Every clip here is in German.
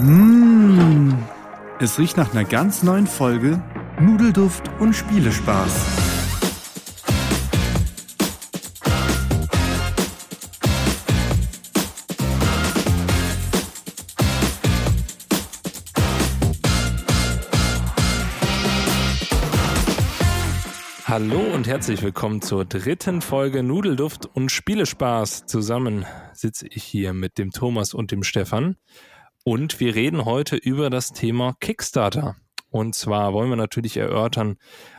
Mmh, es riecht nach einer ganz neuen Folge Nudelduft und Spielespaß. Hallo und herzlich willkommen zur dritten Folge Nudelduft und Spielespaß. Zusammen sitze ich hier mit dem Thomas und dem Stefan und wir reden heute über das Thema Kickstarter. Und zwar wollen wir natürlich erörtern,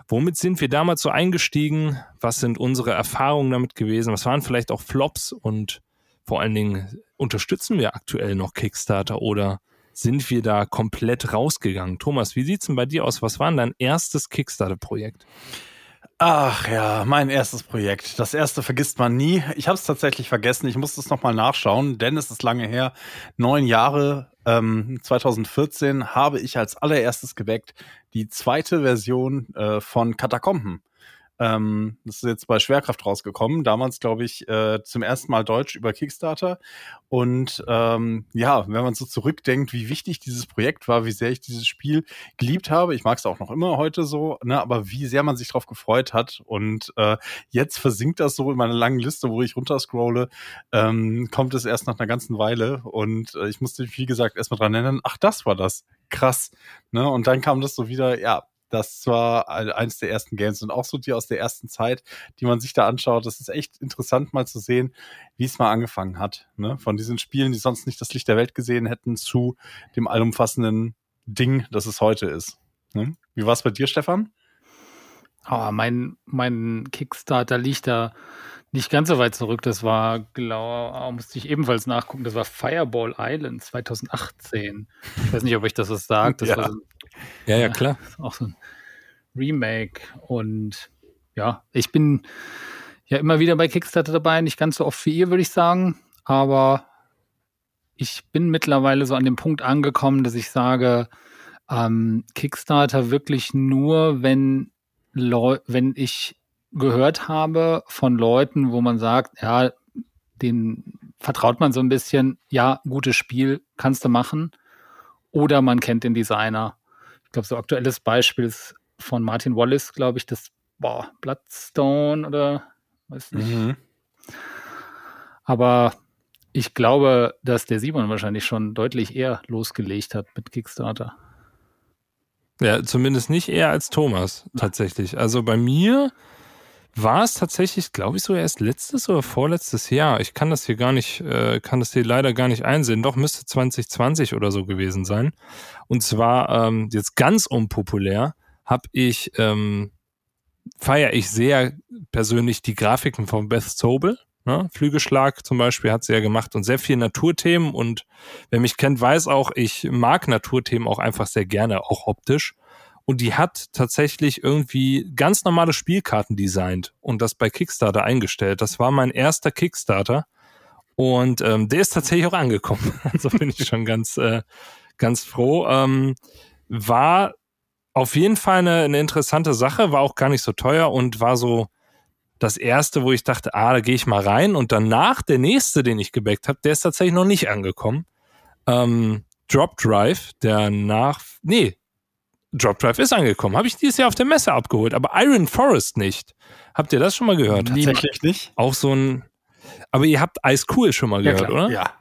womit sind wir damals so eingestiegen? Was sind unsere Erfahrungen damit gewesen? Was waren vielleicht auch Flops? Und vor allen Dingen, unterstützen wir aktuell noch Kickstarter oder sind wir da komplett rausgegangen? Thomas, wie sieht's denn bei dir aus? Was war denn dein erstes Kickstarter-Projekt? Ach ja, mein erstes Projekt. Das erste vergisst man nie. Ich habe es tatsächlich vergessen. Ich musste es nochmal nachschauen, denn es ist lange her. Neun Jahre, ähm, 2014, habe ich als allererstes geweckt die zweite Version äh, von Katakomben. Ähm, das ist jetzt bei Schwerkraft rausgekommen. Damals, glaube ich, äh, zum ersten Mal Deutsch über Kickstarter. Und ähm, ja, wenn man so zurückdenkt, wie wichtig dieses Projekt war, wie sehr ich dieses Spiel geliebt habe, ich mag es auch noch immer heute so, ne, aber wie sehr man sich darauf gefreut hat. Und äh, jetzt versinkt das so in meiner langen Liste, wo ich runterscrolle, ähm, kommt es erst nach einer ganzen Weile. Und äh, ich musste wie gesagt, erstmal dran erinnern, ach, das war das. Krass. Ne? Und dann kam das so wieder, ja, das war eines der ersten Games und auch so die aus der ersten Zeit, die man sich da anschaut. Das ist echt interessant mal zu sehen, wie es mal angefangen hat. Ne? Von diesen Spielen, die sonst nicht das Licht der Welt gesehen hätten, zu dem allumfassenden Ding, das es heute ist. Ne? Wie war es bei dir, Stefan? Oh, mein, mein Kickstarter liegt da nicht ganz so weit zurück. Das war, glaube musste ich ebenfalls nachgucken. Das war Fireball Island 2018. Ich weiß nicht, ob euch das was sagt. Das ja. war so ja, ja, klar. Auch so ein Remake. Und ja, ich bin ja immer wieder bei Kickstarter dabei, nicht ganz so oft wie ihr, würde ich sagen. Aber ich bin mittlerweile so an dem Punkt angekommen, dass ich sage, ähm, Kickstarter wirklich nur, wenn, wenn ich gehört habe von Leuten, wo man sagt, ja, den vertraut man so ein bisschen, ja, gutes Spiel kannst du machen. Oder man kennt den Designer glaube, so aktuelles Beispiel ist von Martin Wallace, glaube ich, das boah, Bloodstone oder weiß nicht. Mhm. Aber ich glaube, dass der Simon wahrscheinlich schon deutlich eher losgelegt hat mit Kickstarter. Ja, zumindest nicht eher als Thomas, tatsächlich. Also bei mir war es tatsächlich, glaube ich, so erst letztes oder vorletztes Jahr. Ich kann das hier gar nicht, äh, kann das hier leider gar nicht einsehen. Doch müsste 2020 oder so gewesen sein. Und zwar ähm, jetzt ganz unpopulär habe ich ähm, feiere ich sehr persönlich die Grafiken von Beth Sobel. Ne? Flügelschlag zum Beispiel hat sie ja gemacht und sehr viel Naturthemen. Und wer mich kennt, weiß auch, ich mag Naturthemen auch einfach sehr gerne, auch optisch und die hat tatsächlich irgendwie ganz normale Spielkarten designt und das bei Kickstarter eingestellt. Das war mein erster Kickstarter und ähm, der ist tatsächlich auch angekommen. Also bin ich schon ganz, äh, ganz froh. Ähm, war auf jeden Fall eine, eine interessante Sache, war auch gar nicht so teuer und war so das erste, wo ich dachte, ah, da gehe ich mal rein. Und danach der nächste, den ich gebackt habe, der ist tatsächlich noch nicht angekommen. Ähm, Drop Drive, der nach, nee, Drop Drive ist angekommen. Habe ich dieses Jahr auf der Messe abgeholt, aber Iron Forest nicht. Habt ihr das schon mal gehört? Tatsächlich nicht. Auch so ein. Aber ihr habt Ice Cool schon mal gehört, ja, oder? Ja.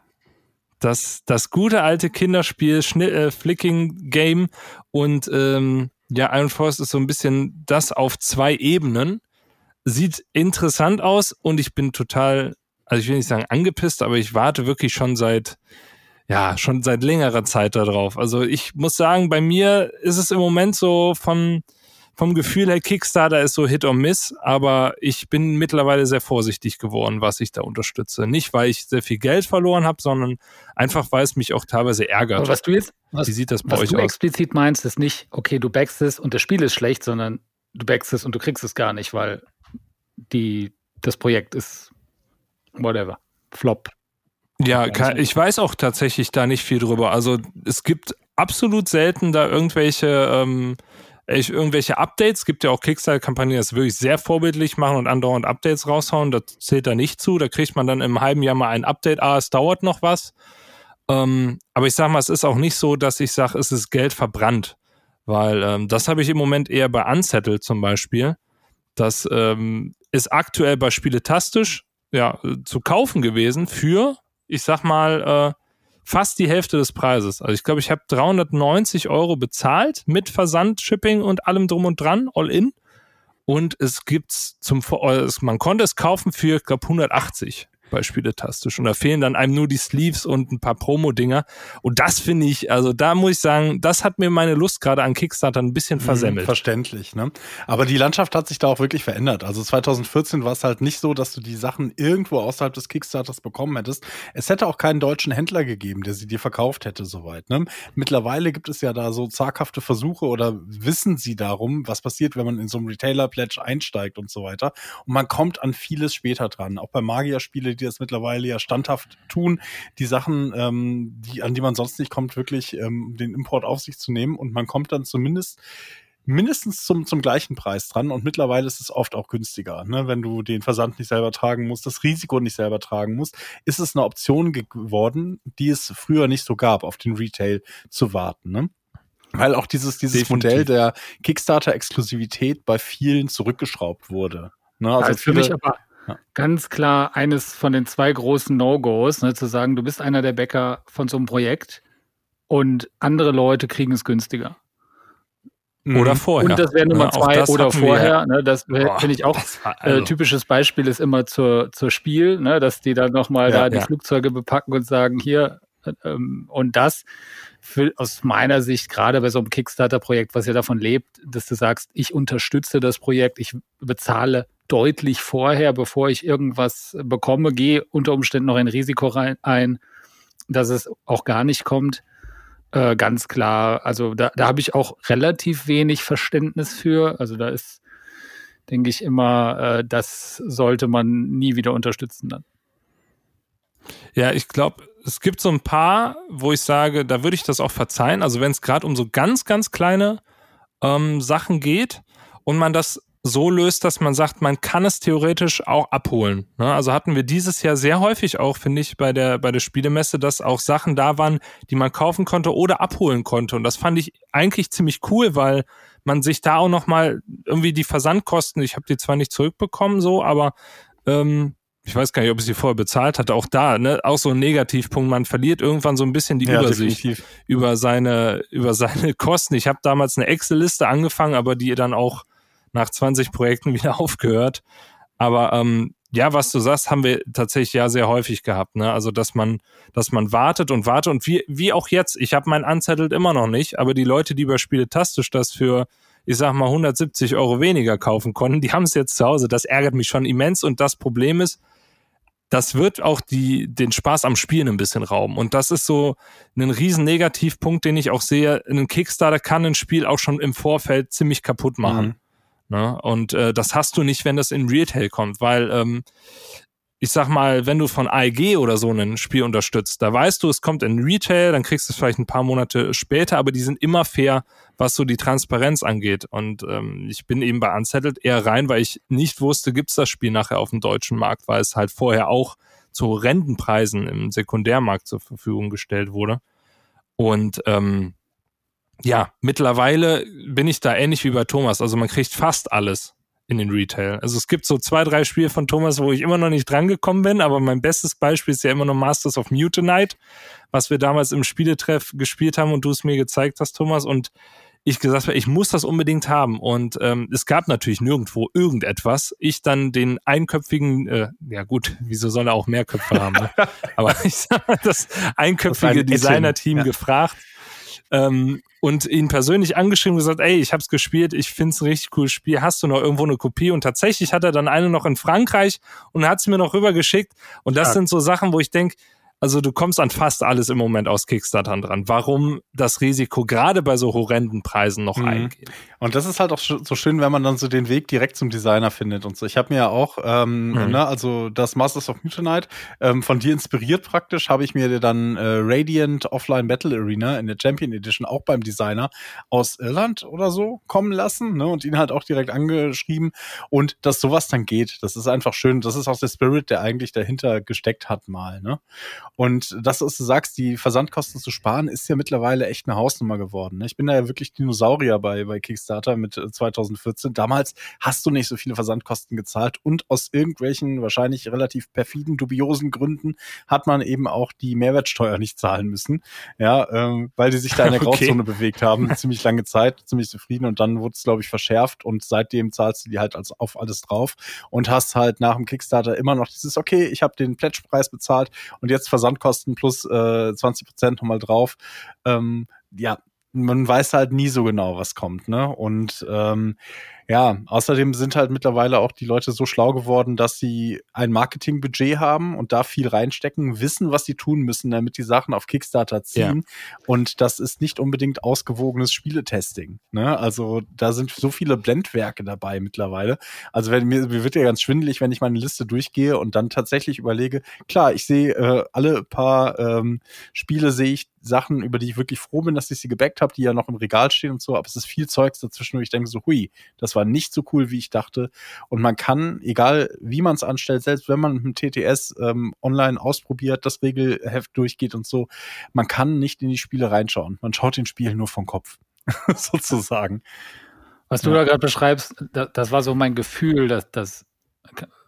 Das, das gute alte Kinderspiel, Schnitt, äh, Flicking Game und ähm, ja, Iron Forest ist so ein bisschen das auf zwei Ebenen. Sieht interessant aus und ich bin total, also ich will nicht sagen angepisst, aber ich warte wirklich schon seit ja, schon seit längerer Zeit darauf. Also ich muss sagen, bei mir ist es im Moment so vom, vom Gefühl her, Kickstarter ist so Hit or Miss, aber ich bin mittlerweile sehr vorsichtig geworden, was ich da unterstütze. Nicht, weil ich sehr viel Geld verloren habe, sondern einfach, weil es mich auch teilweise ärgert. Aber was du jetzt, was, Wie sieht das bei was euch du aus? explizit meinst, ist nicht, okay, du backst es und das Spiel ist schlecht, sondern du backst es und du kriegst es gar nicht, weil die, das Projekt ist whatever. Flop. Ja, kann, ich weiß auch tatsächlich da nicht viel drüber. Also es gibt absolut selten da irgendwelche ähm, irgendwelche Updates, gibt ja auch Kickstarter-Kampagnen, die das wirklich sehr vorbildlich machen und andauernd Updates raushauen, das zählt da nicht zu. Da kriegt man dann im halben Jahr mal ein Update, ah, es dauert noch was. Ähm, aber ich sag mal, es ist auch nicht so, dass ich sage, es ist Geld verbrannt. Weil ähm, das habe ich im Moment eher bei Unsettle zum Beispiel. Das ähm, ist aktuell bei Spieletastisch ja, zu kaufen gewesen für, ich sag mal, äh, fast die Hälfte des Preises. Also ich glaube, ich habe 390 Euro bezahlt mit Versand, Shipping und allem drum und dran, all in. Und es gibt's zum, man konnte es kaufen für, ich glaube, 180 bei Spieletastisch. Und da fehlen dann einem nur die Sleeves und ein paar Promo-Dinger. Und das finde ich, also da muss ich sagen, das hat mir meine Lust gerade an Kickstarter ein bisschen mhm, versemmelt. verständlich, ne? Aber die Landschaft hat sich da auch wirklich verändert. Also 2014 war es halt nicht so, dass du die Sachen irgendwo außerhalb des Kickstarters bekommen hättest. Es hätte auch keinen deutschen Händler gegeben, der sie dir verkauft hätte, soweit. Ne? Mittlerweile gibt es ja da so zaghafte Versuche oder wissen sie darum, was passiert, wenn man in so einem Retailer-Pledge einsteigt und so weiter. Und man kommt an vieles später dran. Auch bei Magierspiele, die das mittlerweile ja standhaft tun, die Sachen, ähm, die, an die man sonst nicht kommt, wirklich ähm, den Import auf sich zu nehmen. Und man kommt dann zumindest mindestens zum, zum gleichen Preis dran und mittlerweile ist es oft auch günstiger. Ne? Wenn du den Versand nicht selber tragen musst, das Risiko nicht selber tragen musst, ist es eine Option geworden, die es früher nicht so gab, auf den Retail zu warten. Ne? Weil auch dieses, dieses Modell der Kickstarter-Exklusivität bei vielen zurückgeschraubt wurde. Ne? Also ja, für mich aber ja. Ganz klar eines von den zwei großen No-Gos, ne, zu sagen, du bist einer der Bäcker von so einem Projekt und andere Leute kriegen es günstiger. Mhm. Oder vorher. Und das wäre Nummer ja, zwei oder vorher. Ne, das finde ich auch. Äh, also. Äh, typisches Beispiel ist immer zur, zur Spiel, ne, dass die dann nochmal ja, da die ja. Flugzeuge bepacken und sagen, hier, ähm, und das für, aus meiner Sicht, gerade bei so einem Kickstarter-Projekt, was ja davon lebt, dass du sagst, ich unterstütze das Projekt, ich bezahle deutlich vorher, bevor ich irgendwas bekomme, gehe unter Umständen noch ein Risiko rein, ein, dass es auch gar nicht kommt. Äh, ganz klar, also da, da habe ich auch relativ wenig Verständnis für. Also da ist, denke ich immer, äh, das sollte man nie wieder unterstützen dann. Ja, ich glaube, es gibt so ein paar, wo ich sage, da würde ich das auch verzeihen. Also wenn es gerade um so ganz, ganz kleine ähm, Sachen geht und man das so löst, dass man sagt, man kann es theoretisch auch abholen. Ne? Also hatten wir dieses Jahr sehr häufig auch, finde ich, bei der, bei der Spielemesse, dass auch Sachen da waren, die man kaufen konnte oder abholen konnte. Und das fand ich eigentlich ziemlich cool, weil man sich da auch nochmal irgendwie die Versandkosten, ich habe die zwar nicht zurückbekommen so, aber ähm, ich weiß gar nicht, ob ich sie vorher bezahlt hatte, auch da, ne, auch so ein Negativpunkt. Man verliert irgendwann so ein bisschen die ja, Übersicht definitiv. über seine, über seine Kosten. Ich habe damals eine Excel-Liste angefangen, aber die dann auch nach 20 Projekten wieder aufgehört. Aber ähm, ja, was du sagst, haben wir tatsächlich ja sehr häufig gehabt. Ne? Also, dass man, dass man wartet und wartet und wie, wie auch jetzt. Ich habe mein Unsettled immer noch nicht, aber die Leute, die bei Spieletastisch das für ich sag mal 170 Euro weniger kaufen konnten, die haben es jetzt zu Hause. Das ärgert mich schon immens und das Problem ist, das wird auch die, den Spaß am Spielen ein bisschen rauben. Und das ist so ein riesen Negativpunkt, den ich auch sehe. Ein Kickstarter kann ein Spiel auch schon im Vorfeld ziemlich kaputt machen. Mhm. Ne? Und äh, das hast du nicht, wenn das in Retail kommt, weil ähm, ich sag mal, wenn du von AEG oder so ein Spiel unterstützt, da weißt du, es kommt in Retail, dann kriegst du es vielleicht ein paar Monate später, aber die sind immer fair, was so die Transparenz angeht. Und ähm, ich bin eben bei Unsettled eher rein, weil ich nicht wusste, gibt's das Spiel nachher auf dem deutschen Markt, weil es halt vorher auch zu Rentenpreisen im Sekundärmarkt zur Verfügung gestellt wurde. Und ähm, ja, mittlerweile bin ich da ähnlich wie bei Thomas. Also man kriegt fast alles in den Retail. Also es gibt so zwei, drei Spiele von Thomas, wo ich immer noch nicht drangekommen bin, aber mein bestes Beispiel ist ja immer noch Masters of Mutanite, was wir damals im Spieletreff gespielt haben und du es mir gezeigt hast, Thomas, und ich gesagt habe, ich muss das unbedingt haben. Und ähm, es gab natürlich nirgendwo irgendetwas. Ich dann den einköpfigen, äh, ja gut, wieso soll er auch mehr Köpfe haben? Ne? Aber ich sag mal, das einköpfige ein Designer-Team ja. gefragt ähm, und ihn persönlich angeschrieben und gesagt, ey, ich hab's gespielt, ich find's ein richtig cooles Spiel, hast du noch irgendwo eine Kopie? Und tatsächlich hat er dann eine noch in Frankreich und hat es mir noch rübergeschickt. Und das ja. sind so Sachen, wo ich denk, Also du kommst an fast alles im Moment aus Kickstarter dran. Warum das Risiko gerade bei so horrenden Preisen noch mhm. eingehen? Und das ist halt auch so schön, wenn man dann so den Weg direkt zum Designer findet und so. Ich habe mir ja auch, ähm, mhm. ne, also das Masters of Mutanite, ähm, von dir inspiriert praktisch, habe ich mir dann äh, Radiant Offline Battle Arena in der Champion Edition auch beim Designer aus Irland oder so kommen lassen ne, und ihn halt auch direkt angeschrieben. Und dass sowas dann geht, das ist einfach schön. Das ist auch der Spirit, der eigentlich dahinter gesteckt hat mal. Ne? Und das, was du sagst, die Versandkosten zu sparen, ist ja mittlerweile echt eine Hausnummer geworden. Ne? Ich bin da ja wirklich Dinosaurier bei, bei Kickstarter mit 2014. Äh, Damals hast du nicht so viele Versandkosten gezahlt und aus irgendwelchen wahrscheinlich relativ perfiden, dubiosen Gründen hat man eben auch die Mehrwertsteuer nicht zahlen müssen. Ja, ähm, weil die sich da in der Grauzone okay. bewegt haben, ziemlich lange Zeit, ziemlich zufrieden und dann wurde es, glaube ich, verschärft und seitdem zahlst du die halt als auf alles drauf und hast halt nach dem Kickstarter immer noch dieses, okay, ich habe den Pledgepreis bezahlt und jetzt Versandkosten plus äh, 20 Prozent nochmal drauf. Ähm, ja, man weiß halt nie so genau, was kommt, ne? Und ähm, ja, außerdem sind halt mittlerweile auch die Leute so schlau geworden, dass sie ein Marketingbudget haben und da viel reinstecken, wissen, was sie tun müssen, damit die Sachen auf Kickstarter ziehen. Ja. Und das ist nicht unbedingt ausgewogenes Spieletesting. Ne? Also da sind so viele Blendwerke dabei mittlerweile. Also wenn mir, mir wird ja ganz schwindelig, wenn ich meine Liste durchgehe und dann tatsächlich überlege, klar, ich sehe äh, alle paar ähm, Spiele sehe ich Sachen, über die ich wirklich froh bin, dass ich sie gebackt habe, die ja noch im Regal stehen und so, aber es ist viel Zeugs dazwischen, wo ich denke so, hui, das war nicht so cool, wie ich dachte. Und man kann, egal wie man es anstellt, selbst wenn man mit dem TTS ähm, online ausprobiert, das Regelheft durchgeht und so, man kann nicht in die Spiele reinschauen. Man schaut den Spielen nur vom Kopf, sozusagen. Was du ja. da gerade beschreibst, das, das, war so mein Gefühl, dass das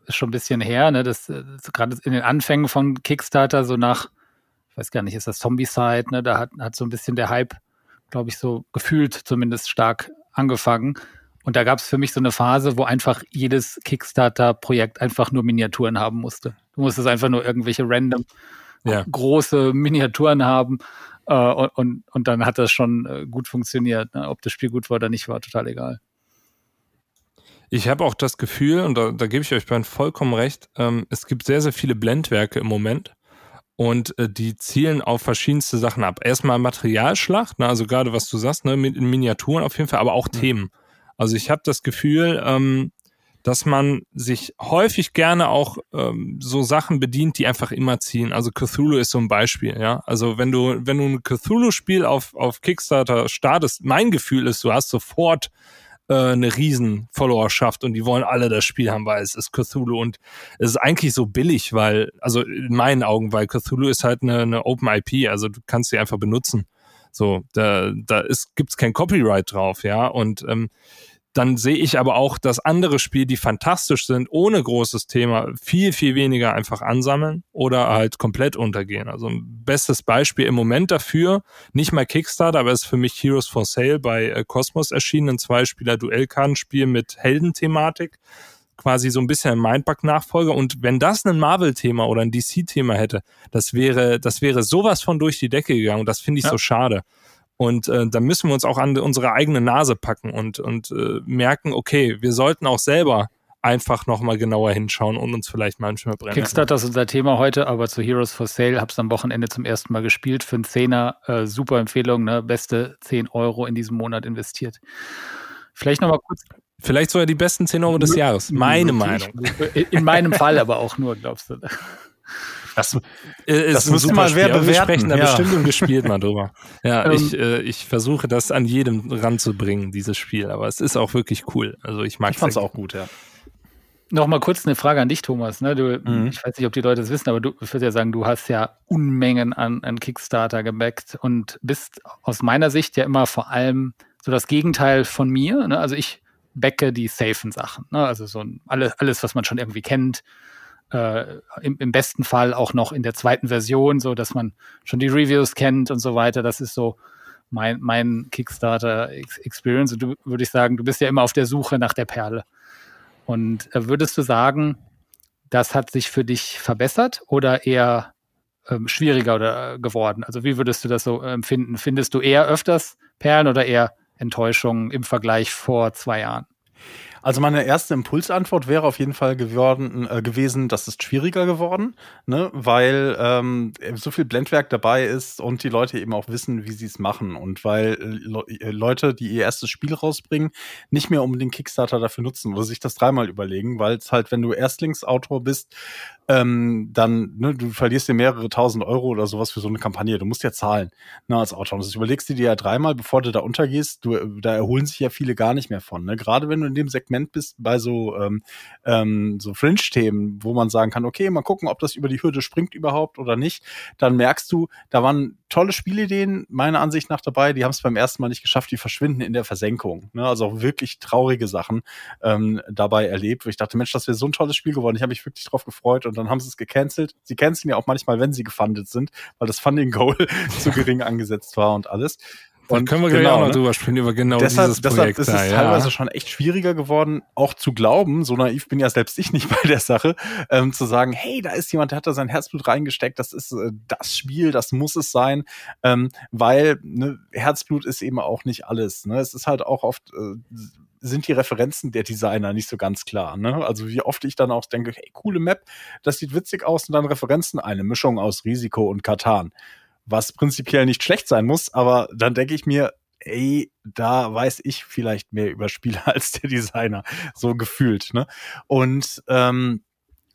ist schon ein bisschen her, ne, dass, dass gerade in den Anfängen von Kickstarter so nach ich weiß gar nicht, ist das Zombie-Side, ne? Da hat, hat so ein bisschen der Hype, glaube ich, so gefühlt zumindest stark angefangen. Und da gab es für mich so eine Phase, wo einfach jedes Kickstarter-Projekt einfach nur Miniaturen haben musste. Du musstest einfach nur irgendwelche random ja. große Miniaturen haben. Äh, und, und dann hat das schon äh, gut funktioniert. Ne? Ob das Spiel gut war oder nicht, war total egal. Ich habe auch das Gefühl, und da, da gebe ich euch beiden vollkommen recht, ähm, es gibt sehr, sehr viele Blendwerke im Moment und äh, die zielen auf verschiedenste Sachen ab. Erstmal Materialschlacht, ne, also gerade was du sagst, ne, mit Miniaturen auf jeden Fall, aber auch mhm. Themen. Also ich habe das Gefühl, ähm, dass man sich häufig gerne auch ähm, so Sachen bedient, die einfach immer ziehen. Also Cthulhu ist so ein Beispiel, ja. Also wenn du, wenn du ein Cthulhu-Spiel auf, auf Kickstarter startest, mein Gefühl ist, du hast sofort äh, eine riesen Followerschaft und die wollen alle das Spiel haben, weil es ist Cthulhu und es ist eigentlich so billig, weil, also in meinen Augen, weil Cthulhu ist halt eine, eine Open IP, also du kannst sie einfach benutzen. So, da, da ist, gibt's kein Copyright drauf, ja. Und ähm, dann sehe ich aber auch, dass andere Spiele, die fantastisch sind, ohne großes Thema, viel, viel weniger einfach ansammeln oder halt komplett untergehen. Also ein bestes Beispiel im Moment dafür, nicht mal Kickstarter, aber ist für mich Heroes for Sale bei äh, Cosmos erschienen, ein Zweispieler-Duellkartenspiel mit Heldenthematik quasi so ein bisschen ein Mindbug-Nachfolger. Und wenn das ein Marvel-Thema oder ein DC-Thema hätte, das wäre, das wäre sowas von durch die Decke gegangen. Das finde ich ja. so schade. Und äh, da müssen wir uns auch an unsere eigene Nase packen und, und äh, merken, okay, wir sollten auch selber einfach nochmal genauer hinschauen und uns vielleicht manchmal brennen. Kickstarter ist unser Thema heute, aber zu Heroes for Sale habe es am Wochenende zum ersten Mal gespielt. Für einen Zehner, äh, super Empfehlung, ne? beste 10 Euro in diesem Monat investiert. Vielleicht nochmal kurz. Vielleicht sogar die besten 10 Euro des Jahres. Meine Meinung. In meinem Fall aber auch nur, glaubst du. Das, äh, das müsste mal wer bewerten. Wir sprechen da ja. bestimmt und gespielt mal drüber. Ja, ähm, ich, äh, ich versuche das an jedem ranzubringen, dieses Spiel. Aber es ist auch wirklich cool. Also ich mag es. Ich fand es auch gut, ja. Noch mal kurz eine Frage an dich, Thomas. Ne? Du, mhm. Ich weiß nicht, ob die Leute das wissen, aber du, ich würde ja sagen, du hast ja Unmengen an, an Kickstarter gebackt und bist aus meiner Sicht ja immer vor allem so das Gegenteil von mir. Ne? Also ich backe die safen Sachen. Ne? Also so ein, alles, alles, was man schon irgendwie kennt äh, im, im, besten Fall auch noch in der zweiten Version, so dass man schon die Reviews kennt und so weiter. Das ist so mein, mein Kickstarter-Experience. Und du würde ich sagen, du bist ja immer auf der Suche nach der Perle. Und äh, würdest du sagen, das hat sich für dich verbessert oder eher ähm, schwieriger oder, äh, geworden? Also wie würdest du das so empfinden? Findest du eher öfters Perlen oder eher Enttäuschungen im Vergleich vor zwei Jahren? Also meine erste Impulsantwort wäre auf jeden Fall geworden, äh, gewesen, das ist schwieriger geworden, ne? weil ähm, so viel Blendwerk dabei ist und die Leute eben auch wissen, wie sie es machen. Und weil äh, Leute, die ihr erstes Spiel rausbringen, nicht mehr unbedingt Kickstarter dafür nutzen oder sich das dreimal überlegen, weil es halt, wenn du Erstlingsautor bist, ähm, dann, ne, du verlierst dir mehrere tausend Euro oder sowas für so eine Kampagne. Du musst ja zahlen ne, als Autor. Und das überlegst du dir ja dreimal, bevor du da untergehst. Du, da erholen sich ja viele gar nicht mehr von. Ne? Gerade wenn du in dem Segment bist bei so, ähm, ähm, so Fringe-Themen, wo man sagen kann, okay, mal gucken, ob das über die Hürde springt überhaupt oder nicht, dann merkst du, da waren tolle Spielideen meiner Ansicht nach dabei. Die haben es beim ersten Mal nicht geschafft, die verschwinden in der Versenkung. Ne? Also auch wirklich traurige Sachen ähm, dabei erlebt, wo ich dachte, Mensch, das wäre so ein tolles Spiel geworden. Ich habe mich wirklich drauf gefreut und dann haben sie es gecancelt. Sie canceln ja auch manchmal, wenn sie gefundet sind, weil das Funding Goal zu gering angesetzt war und alles. Und können wir genau, gleich auch noch ne? drüber sprechen, über genau deshalb, dieses Projekt. Deshalb ist es da, teilweise ja. schon echt schwieriger geworden, auch zu glauben, so naiv bin ja selbst ich nicht bei der Sache, ähm, zu sagen, hey, da ist jemand, der hat da sein Herzblut reingesteckt, das ist äh, das Spiel, das muss es sein, ähm, weil ne, Herzblut ist eben auch nicht alles. Ne? Es ist halt auch oft äh, sind die Referenzen der Designer nicht so ganz klar. Ne? Also wie oft ich dann auch denke, hey, coole Map, das sieht witzig aus und dann Referenzen, eine Mischung aus Risiko und Katan was prinzipiell nicht schlecht sein muss, aber dann denke ich mir, ey, da weiß ich vielleicht mehr über Spiele als der Designer, so gefühlt. Ne? Und ähm,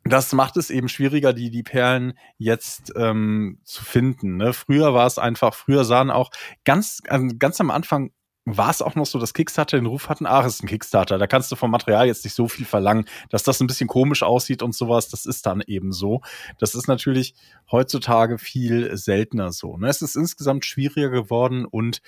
das macht es eben schwieriger, die, die Perlen jetzt ähm, zu finden. Ne? Früher war es einfach, früher sahen auch ganz, ganz am Anfang war es auch noch so, dass Kickstarter den Ruf hatten, es ist ein Kickstarter, da kannst du vom Material jetzt nicht so viel verlangen, dass das ein bisschen komisch aussieht und sowas, das ist dann eben so. Das ist natürlich heutzutage viel seltener so. Ne? Es ist insgesamt schwieriger geworden und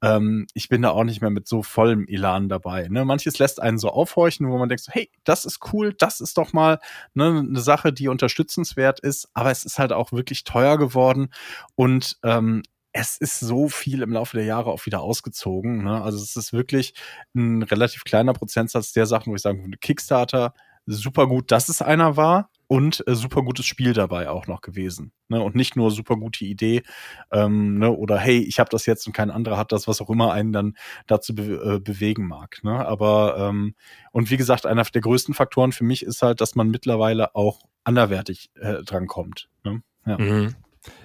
ähm, ich bin da auch nicht mehr mit so vollem Elan dabei. Ne? Manches lässt einen so aufhorchen, wo man denkt, so, hey, das ist cool, das ist doch mal ne, eine Sache, die unterstützenswert ist, aber es ist halt auch wirklich teuer geworden und ähm, es ist so viel im Laufe der Jahre auch wieder ausgezogen. Ne? Also es ist wirklich ein relativ kleiner Prozentsatz der Sachen, wo ich sagen würde, Kickstarter, super gut, dass es einer war und äh, super gutes Spiel dabei auch noch gewesen. Ne? Und nicht nur super gute Idee ähm, ne? oder hey, ich habe das jetzt und kein anderer hat das, was auch immer einen dann dazu be äh, bewegen mag. Ne? Aber ähm, und wie gesagt, einer der größten Faktoren für mich ist halt, dass man mittlerweile auch anderwertig äh, drankommt. Ne? Ja. Mhm.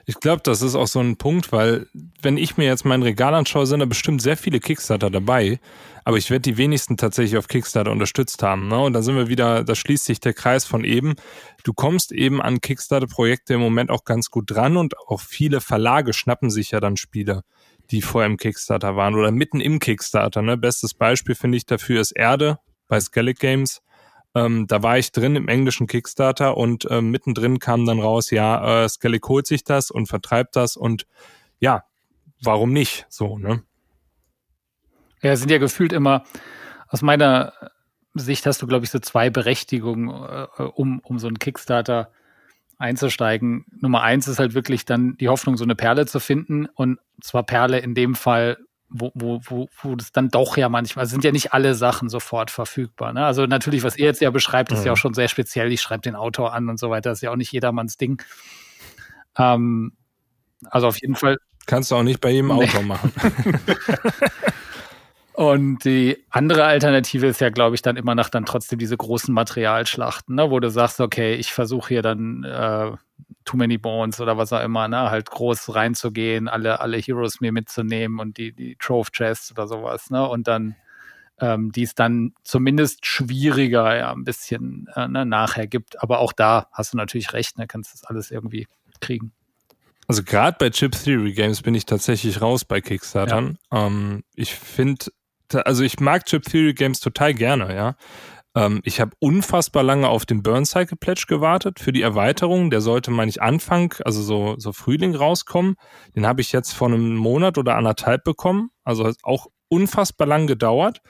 Ich glaube, das ist auch so ein Punkt, weil wenn ich mir jetzt mein Regal anschaue, sind da bestimmt sehr viele Kickstarter dabei, aber ich werde die wenigsten tatsächlich auf Kickstarter unterstützt haben. Ne? Und da sind wir wieder, da schließt sich der Kreis von eben. Du kommst eben an Kickstarter-Projekte im Moment auch ganz gut dran und auch viele Verlage schnappen sich ja dann Spiele, die vorher im Kickstarter waren oder mitten im Kickstarter. Ne? Bestes Beispiel finde ich dafür ist Erde bei Skellig Games ähm, da war ich drin im englischen Kickstarter und ähm, mittendrin kam dann raus, ja, äh, Skellig holt sich das und vertreibt das und ja, warum nicht? So, ne? Ja, sind ja gefühlt immer, aus meiner Sicht hast du, glaube ich, so zwei Berechtigungen, äh, um, um so einen Kickstarter einzusteigen. Nummer eins ist halt wirklich dann die Hoffnung, so eine Perle zu finden und zwar Perle in dem Fall wo, wo, wo, wo das dann doch ja manchmal, sind ja nicht alle Sachen sofort verfügbar. Ne? Also natürlich, was ihr jetzt ja beschreibt, ist mhm. ja auch schon sehr speziell. Ich schreibe den Autor an und so weiter. Das ist ja auch nicht jedermanns Ding. Ähm, also auf jeden Fall. Kannst du auch nicht bei jedem nee. Autor machen. Und die andere Alternative ist ja, glaube ich, dann immer noch dann trotzdem diese großen Materialschlachten, ne, wo du sagst, okay, ich versuche hier dann äh, Too Many Bones oder was auch immer, ne, halt groß reinzugehen, alle, alle Heroes mir mitzunehmen und die, die Trove Chests oder sowas, ne, und dann ähm, die es dann zumindest schwieriger ja ein bisschen äh, ne, nachher gibt. Aber auch da hast du natürlich recht, ne, kannst das alles irgendwie kriegen. Also gerade bei Chip Theory Games bin ich tatsächlich raus bei Kickstartern. Ja. Ähm, ich finde also ich mag Chip Theory Games total gerne, ja. Ähm, ich habe unfassbar lange auf den Burn Cycle Pledge gewartet für die Erweiterung. Der sollte, meine ich, Anfang, also so, so Frühling rauskommen. Den habe ich jetzt vor einem Monat oder anderthalb bekommen. Also auch unfassbar lang gedauert.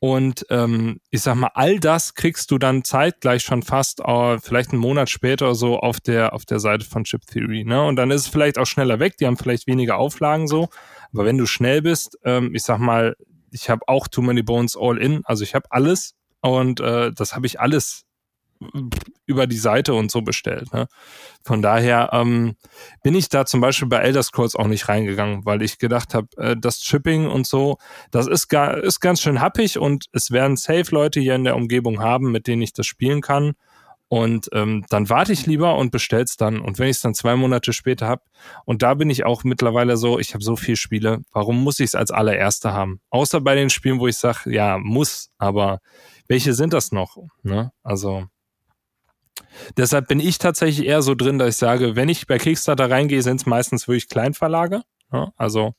Und ähm, ich sag mal, all das kriegst du dann zeitgleich schon fast, äh, vielleicht einen Monat später so auf der auf der Seite von Chip Theory. Ne? Und dann ist es vielleicht auch schneller weg. Die haben vielleicht weniger Auflagen so. Aber wenn du schnell bist, ähm, ich sag mal, ich habe auch Too Many Bones All In, also ich habe alles und äh, das habe ich alles über die Seite und so bestellt. Ne? Von daher ähm, bin ich da zum Beispiel bei Elder Scrolls auch nicht reingegangen, weil ich gedacht habe, äh, das Chipping und so, das ist, ga, ist ganz schön happig und es werden safe Leute hier in der Umgebung haben, mit denen ich das spielen kann. Und ähm, dann warte ich lieber und bestell's dann. Und wenn ich es dann zwei Monate später hab, und da bin ich auch mittlerweile so, ich habe so viel Spiele, warum muss ich es als allererste haben? Außer bei den Spielen, wo ich sage, ja, muss, aber welche sind das noch? Ne? Also deshalb bin ich tatsächlich eher so drin, dass ich sage, wenn ich bei Kickstarter reingehe, sind es meistens wirklich Kleinverlage. Ne? Also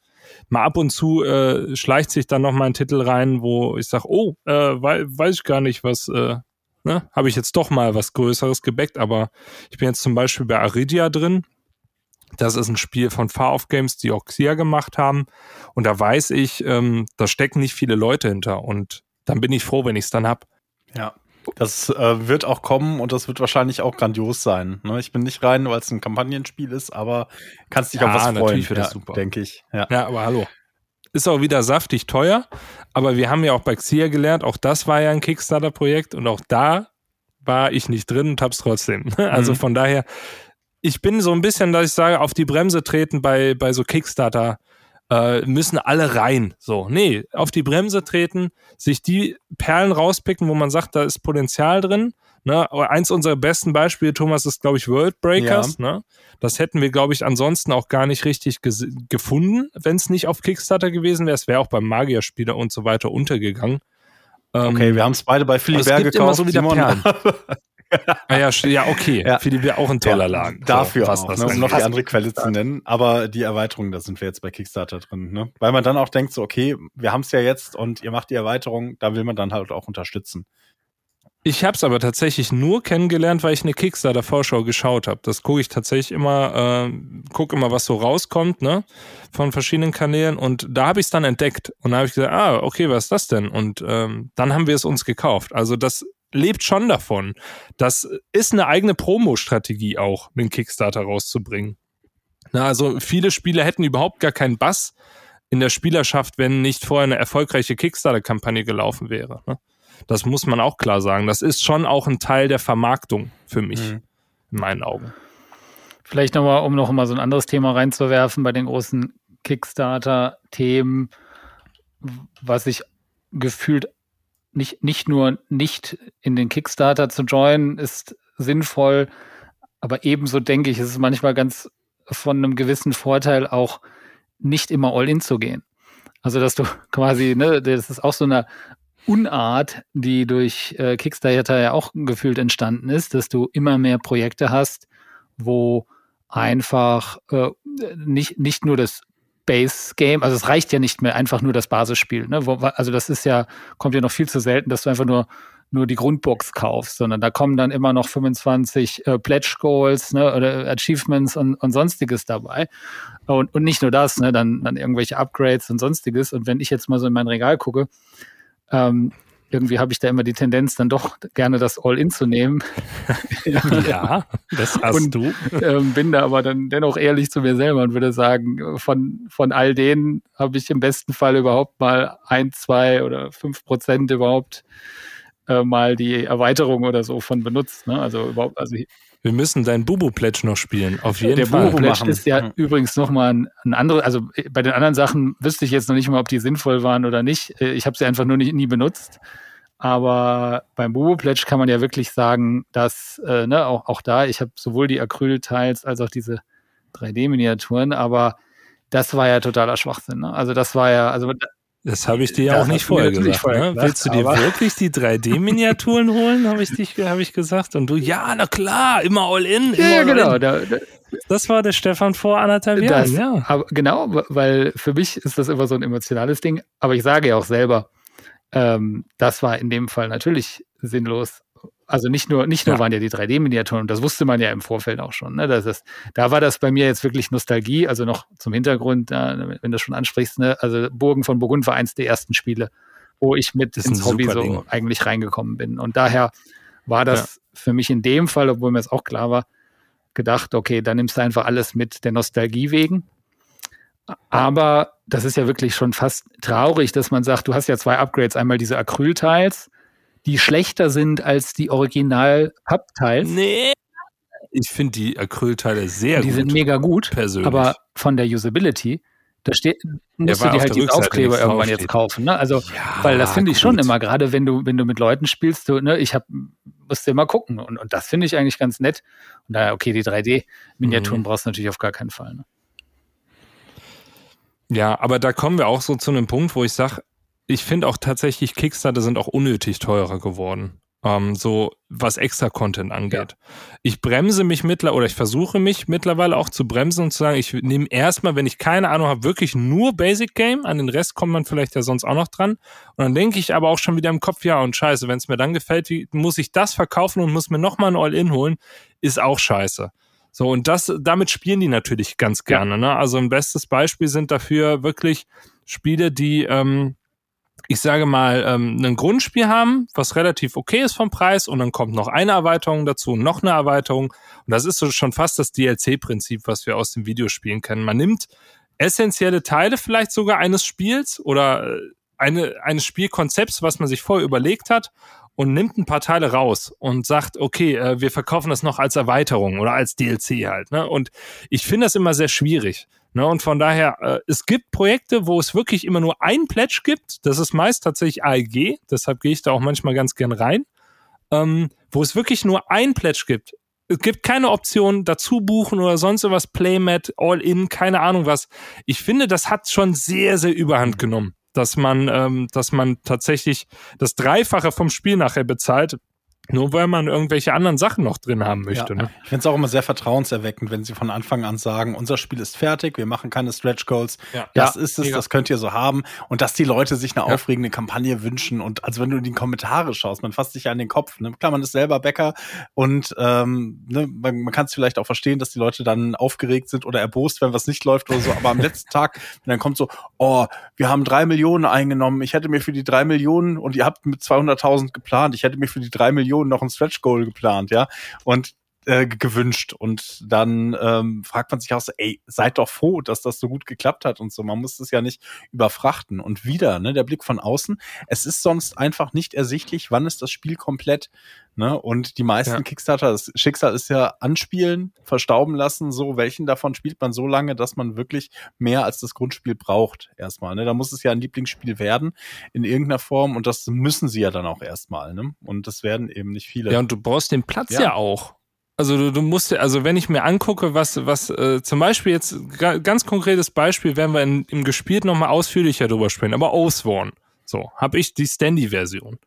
mal ab und zu äh, schleicht sich dann noch mal ein Titel rein, wo ich sage, oh, äh, weiß, weiß ich gar nicht, was äh, ne, habe ich jetzt doch mal was Größeres gebackt, aber ich bin jetzt zum Beispiel bei Aridia drin. Das ist ein Spiel von Far Off Games, die auch Xia gemacht haben. Und da weiß ich, ähm, da stecken nicht viele Leute hinter. Und dann bin ich froh, wenn ich es dann hab. Ja. Das äh, wird auch kommen und das wird wahrscheinlich auch grandios sein. Ne? Ich bin nicht rein, weil es ein Kampagnenspiel ist, aber kannst dich ja, auf was freuen. Natürlich wird ja, das super. Denke ich. Ja. ja, aber hallo ist auch wieder saftig teuer, aber wir haben ja auch bei Xia gelernt, auch das war ja ein Kickstarter-Projekt und auch da war ich nicht drin und hab's trotzdem. Also mhm. von daher, ich bin so ein bisschen, dass ich sage, auf die Bremse treten bei, bei so Kickstarter äh, müssen alle rein. So, nee, auf die Bremse treten, sich die Perlen rauspicken, wo man sagt, da ist Potenzial drin Ne? Eins unserer besten Beispiele, Thomas, ist, glaube ich, World Breakers. Ja. Ne? Das hätten wir, glaube ich, ansonsten auch gar nicht richtig gefunden, wenn es nicht auf Kickstarter gewesen wäre. Es wäre auch beim Magierspieler und so weiter untergegangen. Okay, ähm, wir haben es beide bei Philipp Berg gekauft. Immer so wieder Perlen. ah, ja, ja, okay. Ja. Philipp wäre auch ein toller Laden. Dafür so, auch, ne, um noch die andere Quelle zu nennen. Aber die Erweiterung, da sind wir jetzt bei Kickstarter drin. Ne? Weil man dann auch denkt, so, okay, wir haben es ja jetzt und ihr macht die Erweiterung, da will man dann halt auch unterstützen. Ich habe es aber tatsächlich nur kennengelernt, weil ich eine Kickstarter-Vorschau geschaut habe. Das gucke ich tatsächlich immer, äh, gucke immer, was so rauskommt, ne, von verschiedenen Kanälen. Und da habe ich es dann entdeckt. Und da habe ich gesagt, ah, okay, was ist das denn? Und ähm, dann haben wir es uns gekauft. Also das lebt schon davon. Das ist eine eigene Promo-Strategie auch, einen Kickstarter rauszubringen. Na, also viele Spiele hätten überhaupt gar keinen Bass in der Spielerschaft, wenn nicht vorher eine erfolgreiche Kickstarter-Kampagne gelaufen wäre. Ne? Das muss man auch klar sagen. Das ist schon auch ein Teil der Vermarktung für mich, mhm. in meinen Augen. Vielleicht nochmal, um noch mal so ein anderes Thema reinzuwerfen bei den großen Kickstarter-Themen, was ich gefühlt nicht, nicht nur nicht in den Kickstarter zu joinen, ist sinnvoll, aber ebenso denke ich, ist es manchmal ganz von einem gewissen Vorteil auch nicht immer all in zu gehen. Also, dass du quasi, ne, das ist auch so eine Unart, die durch äh, Kickstarter ja auch gefühlt entstanden ist, dass du immer mehr Projekte hast, wo einfach äh, nicht, nicht nur das Base Game, also es reicht ja nicht mehr einfach nur das Basisspiel. Ne? Also das ist ja, kommt ja noch viel zu selten, dass du einfach nur nur die Grundbox kaufst, sondern da kommen dann immer noch 25 äh, Pledge Goals ne, oder Achievements und, und sonstiges dabei. Und, und nicht nur das, ne, dann, dann irgendwelche Upgrades und sonstiges. Und wenn ich jetzt mal so in mein Regal gucke, ähm, irgendwie habe ich da immer die Tendenz, dann doch gerne das All-In zu nehmen. ja, das hast und, du. Ähm, bin da aber dann dennoch ehrlich zu mir selber und würde sagen, von, von all denen habe ich im besten Fall überhaupt mal ein, zwei oder fünf Prozent überhaupt äh, mal die Erweiterung oder so von benutzt. Ne? Also überhaupt, also wir müssen dein Bubu-Pledge noch spielen, auf jeden der Fall. Der Bubu-Pledge ist ja, ja. übrigens nochmal ein, ein anderes, also äh, bei den anderen Sachen wüsste ich jetzt noch nicht mal, ob die sinnvoll waren oder nicht. Äh, ich habe sie einfach nur nicht, nie benutzt. Aber beim Bubu-Pledge kann man ja wirklich sagen, dass, äh, ne, auch, auch da, ich habe sowohl die Acryl-Tiles als auch diese 3D-Miniaturen, aber das war ja totaler Schwachsinn. Ne? Also das war ja, also das habe ich dir ja auch nicht vorher gesagt. Vorher ne? gesagt Willst du dir wirklich die 3D-Miniaturen holen, habe ich, dich, ich gesagt. Und du, ja, na klar, immer all in. Immer ja, all genau. In. Da, da, das war der Stefan vor anderthalb Jahren, ja. Aber genau, weil für mich ist das immer so ein emotionales Ding. Aber ich sage ja auch selber, ähm, das war in dem Fall natürlich sinnlos, also nicht nur, nicht nur ja. waren ja die 3D-Miniaturen, und das wusste man ja im Vorfeld auch schon. Ne? Das ist, da war das bei mir jetzt wirklich Nostalgie, also noch zum Hintergrund, wenn du das schon ansprichst, ne? also Burgen von Burgund war eins der ersten Spiele, wo ich mit ins Hobby so Ding. eigentlich reingekommen bin. Und daher war das ja. für mich in dem Fall, obwohl mir es auch klar war, gedacht, okay, dann nimmst du einfach alles mit der Nostalgie wegen. Aber das ist ja wirklich schon fast traurig, dass man sagt, du hast ja zwei Upgrades, einmal diese Acryl-Tiles, die schlechter sind als die Original-Pappteils. Nee. Ich finde die Acrylteile sehr die gut. Die sind mega gut, persönlich. aber von der Usability, da steht, musst du dir halt die Aufkleber irgendwann draufsteht. jetzt kaufen. Ne? Also, Ja, weil das finde ich schon immer, gerade wenn du, wenn du mit Leuten spielst, du, ne, ich hab, musst du immer gucken. Und, und das finde ich eigentlich ganz nett. Und da, okay, die 3D-Miniaturen Mhm. brauchst du natürlich auf gar keinen Fall. Ne? Ja, aber da kommen wir auch so zu einem Punkt, wo ich sage, ich finde auch tatsächlich, Kickstarter sind auch unnötig teurer geworden. Ähm, so was extra Content angeht. Ich bremse mich mittlerweile oder ich versuche mich mittlerweile auch zu bremsen und zu sagen, ich nehme erstmal, wenn ich keine Ahnung habe, wirklich nur Basic Game. An den Rest kommt man vielleicht ja sonst auch noch dran. Und dann denke ich aber auch schon wieder im Kopf, ja und scheiße, wenn es mir dann gefällt, wie, muss ich das verkaufen und muss mir nochmal ein All-In holen, ist auch scheiße. So, und das, damit spielen die natürlich ganz Ja. gerne. Ne? Also ein bestes Beispiel sind dafür wirklich Spiele, die, ähm, ich sage mal, ähm, ein Grundspiel haben, was relativ okay ist vom Preis, und dann kommt noch eine Erweiterung dazu, noch eine Erweiterung. Und das ist so schon fast das DLC-Prinzip, was wir aus den Videospielen kennen. Man nimmt essentielle Teile vielleicht sogar eines Spiels oder äh, eine, eines Spielkonzepts, was man sich vorher überlegt hat, und nimmt ein paar Teile raus und sagt, okay, äh, wir verkaufen das noch als Erweiterung oder als DLC halt. Ne? Und ich finde das immer sehr schwierig. Ne? Und von daher, äh, es gibt Projekte, wo es wirklich immer nur ein Pledge gibt. Das ist meist tatsächlich AEG, deshalb gehe ich da auch manchmal ganz gern rein. Ähm, wo es wirklich nur ein Pledge gibt. Es gibt keine Option dazu buchen oder sonst was, Playmat, All-In, keine Ahnung was. Ich finde, das hat schon sehr, sehr überhand genommen, dass man, ähm, dass man tatsächlich das Dreifache vom Spiel nachher bezahlt, nur weil man irgendwelche anderen Sachen noch drin haben möchte. Ja. Ne? Ich finde es auch immer sehr vertrauenserweckend, wenn sie von Anfang an sagen, unser Spiel ist fertig, wir machen keine Stretch Goals, Ja. das Ja, ist es, das könnt ihr so haben und dass die Leute sich eine aufregende Kampagne wünschen und also wenn du in die Kommentare schaust, man fasst sich ja an den Kopf. Ne? Klar, man ist selber Bäcker und ähm, ne, man, man kann es vielleicht auch verstehen, dass die Leute dann aufgeregt sind oder erbost, wenn was nicht läuft oder so, aber am letzten Tag, wenn dann kommt so, oh, wir haben drei Millionen eingenommen, ich hätte mir für die drei Millionen und ihr habt mit 200.000 geplant, ich hätte mir für die drei Millionen noch ein Stretch Goal geplant, ja, und äh, gewünscht und dann ähm, fragt man sich auch so, ey, seid doch froh, dass das so gut geklappt hat und so. Man muss das ja nicht überfrachten. Und wieder, ne, der Blick von außen. Es ist sonst einfach nicht ersichtlich, wann ist das Spiel komplett. Ne? Und die meisten Ja. Kickstarter, das Schicksal ist ja anspielen, verstauben lassen. So, welchen davon spielt man so lange, dass man wirklich mehr als das Grundspiel braucht erstmal. Ne? Da muss es ja ein Lieblingsspiel werden in irgendeiner Form und das müssen sie ja dann auch erstmal. Ne? Und das werden eben nicht viele. Ja, und du brauchst den Platz ja, Ja. auch. Also du, du musst, also wenn ich mir angucke, was, was äh, zum Beispiel jetzt ga, ganz konkretes Beispiel, werden wir in, im Gespielt nochmal ausführlicher drüber sprechen, aber Oathsworn, so, habe ich die Standy-Version.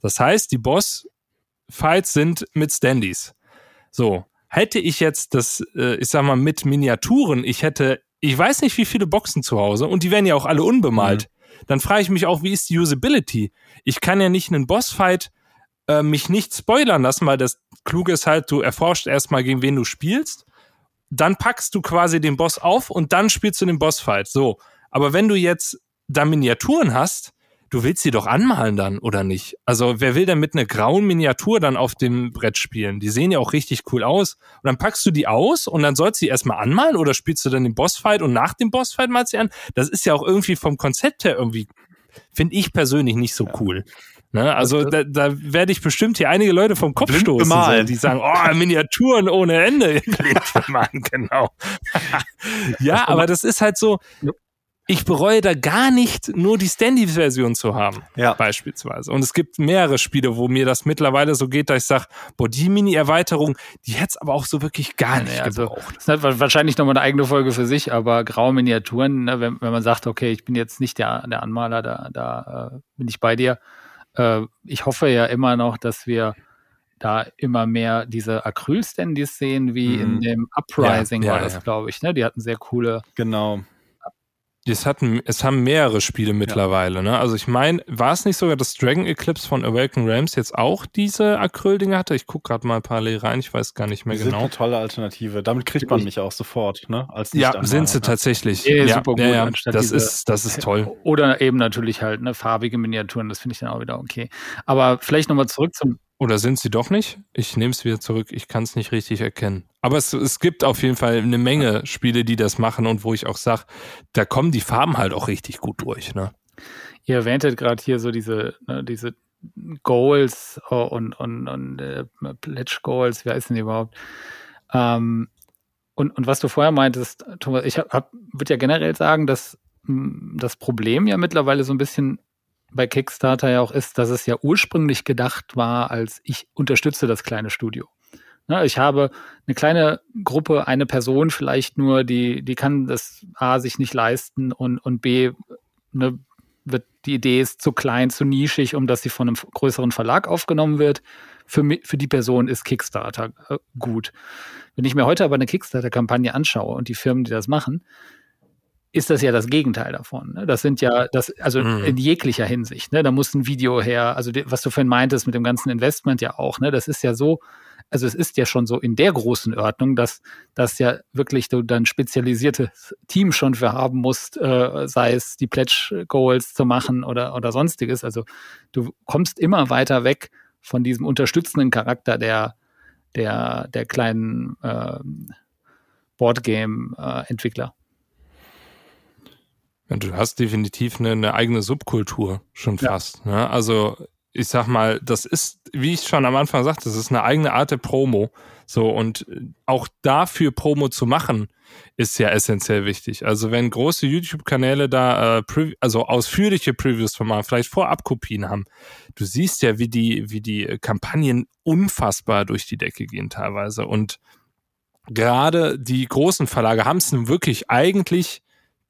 Das heißt, die Boss-Fights sind mit Standys. So, hätte ich jetzt das, äh, ich sag mal, mit Miniaturen, ich hätte, ich weiß nicht, wie viele Boxen zu Hause und die werden ja auch alle unbemalt. Dann frage ich mich auch, wie ist die Usability? Ich kann ja nicht einen Bossfight äh, mich nicht spoilern lassen, weil das Kluge ist halt, du erforscht erstmal, gegen wen du spielst. Dann packst du quasi den Boss auf und dann spielst du den Bossfight. So. Aber wenn du jetzt da Miniaturen hast, du willst sie doch anmalen dann, oder nicht? Also, wer will denn mit einer grauen Miniatur dann auf dem Brett spielen? Die sehen ja auch richtig cool aus. Und dann packst du die aus und dann sollst du sie erstmal anmalen oder spielst du dann den Bossfight und nach dem Bossfight malst du sie an? Das ist ja auch irgendwie vom Konzept her irgendwie, finde ich persönlich nicht so cool. Ne? Also da, da werde ich bestimmt hier einige Leute vom Kopf Blind stoßen, bemalen. die sagen, oh, Miniaturen ohne Ende. Bemalen, genau. ja, aber das ist halt so, ich bereue da gar nicht, nur die Standy-Version zu haben, Ja. beispielsweise. Und es gibt mehrere Spiele, wo mir das mittlerweile so geht, dass ich sage, boah, die Mini-Erweiterung, die hätte es aber auch so wirklich gar nicht Nee, also, gebraucht. das ist halt wahrscheinlich nochmal eine eigene Folge für sich, aber graue Miniaturen, ne, wenn, wenn man sagt, okay, ich bin jetzt nicht der, der Anmaler, da, da äh, bin ich bei dir. Äh, ich hoffe ja immer noch, dass wir da immer mehr diese Acryl-Standys sehen, wie Mhm. in dem Uprising Ja, ja, war das, ja. glaube ich. Ne? Die hatten sehr coole. Genau. Es, hatten, es haben mehrere Spiele mittlerweile. Ne? Also ich meine, war es nicht sogar, dass Dragon Eclipse von Awaken Realms jetzt auch diese Acryl-Dinge hatte? Ich gucke gerade mal parallel rein, ich weiß gar nicht mehr Die sind genau. eine tolle Alternative. Damit kriegt man mich auch sofort, ne? Als Ja, sind sie ne? tatsächlich. Ja, ja, super gut, ja, ja. Das ist, das ist toll. Oder eben natürlich halt ne, farbige Miniaturen, das finde ich dann auch wieder okay. Aber vielleicht nochmal zurück zum Oder sind sie doch nicht? Ich nehme es wieder zurück. Ich kann es nicht richtig erkennen. Aber es, es gibt auf jeden Fall eine Menge Spiele, die das machen und wo ich auch sage, da kommen die Farben halt auch richtig gut durch. Ne? Ihr erwähntet gerade hier so diese, ne, diese Goals und, und, und äh, Pledge Goals, wie heißen die überhaupt? Ähm, und, und was du vorher meintest, Thomas, ich würde ja generell sagen, dass mh, das Problem ja mittlerweile so ein bisschen bei Kickstarter ja auch ist, dass es ja ursprünglich gedacht war, als ich unterstütze das kleine Studio. Ne, ich habe eine kleine Gruppe, eine Person vielleicht nur, die, die kann das A sich nicht leisten und, und B ne, wird die Idee ist zu klein, zu nischig, um dass sie von einem größeren Verlag aufgenommen wird. Für, für die Person ist Kickstarter äh, gut. Wenn ich mir heute aber eine Kickstarter-Kampagne anschaue und die Firmen, die das machen, ist das ja das Gegenteil davon. Ne? Das sind ja, das, also mhm. in jeglicher Hinsicht. Ne? Da muss ein Video her, also die, was du vorhin meintest mit dem ganzen Investment ja auch. Ne? Das ist ja so, also es ist ja schon so in der großen Ordnung, dass das ja wirklich du dann spezialisiertes Team schon für haben musst, äh, sei es die Pledge Goals zu machen oder, oder sonstiges. Also du kommst immer weiter weg von diesem unterstützenden Charakter der, der, der kleinen äh, Boardgame-Entwickler. Du hast definitiv eine, eine eigene Subkultur schon fast. Ja. Ne? Also ich sag mal, das ist, wie ich schon am Anfang sagte, das ist eine eigene Art der Promo. So, und auch dafür Promo zu machen, ist ja essentiell wichtig. Also wenn große YouTube-Kanäle da äh, also ausführliche Previews von mal vielleicht Vorabkopien haben, du siehst ja, wie die, wie die Kampagnen unfassbar durch die Decke gehen teilweise. Und gerade die großen Verlage haben es nun wirklich eigentlich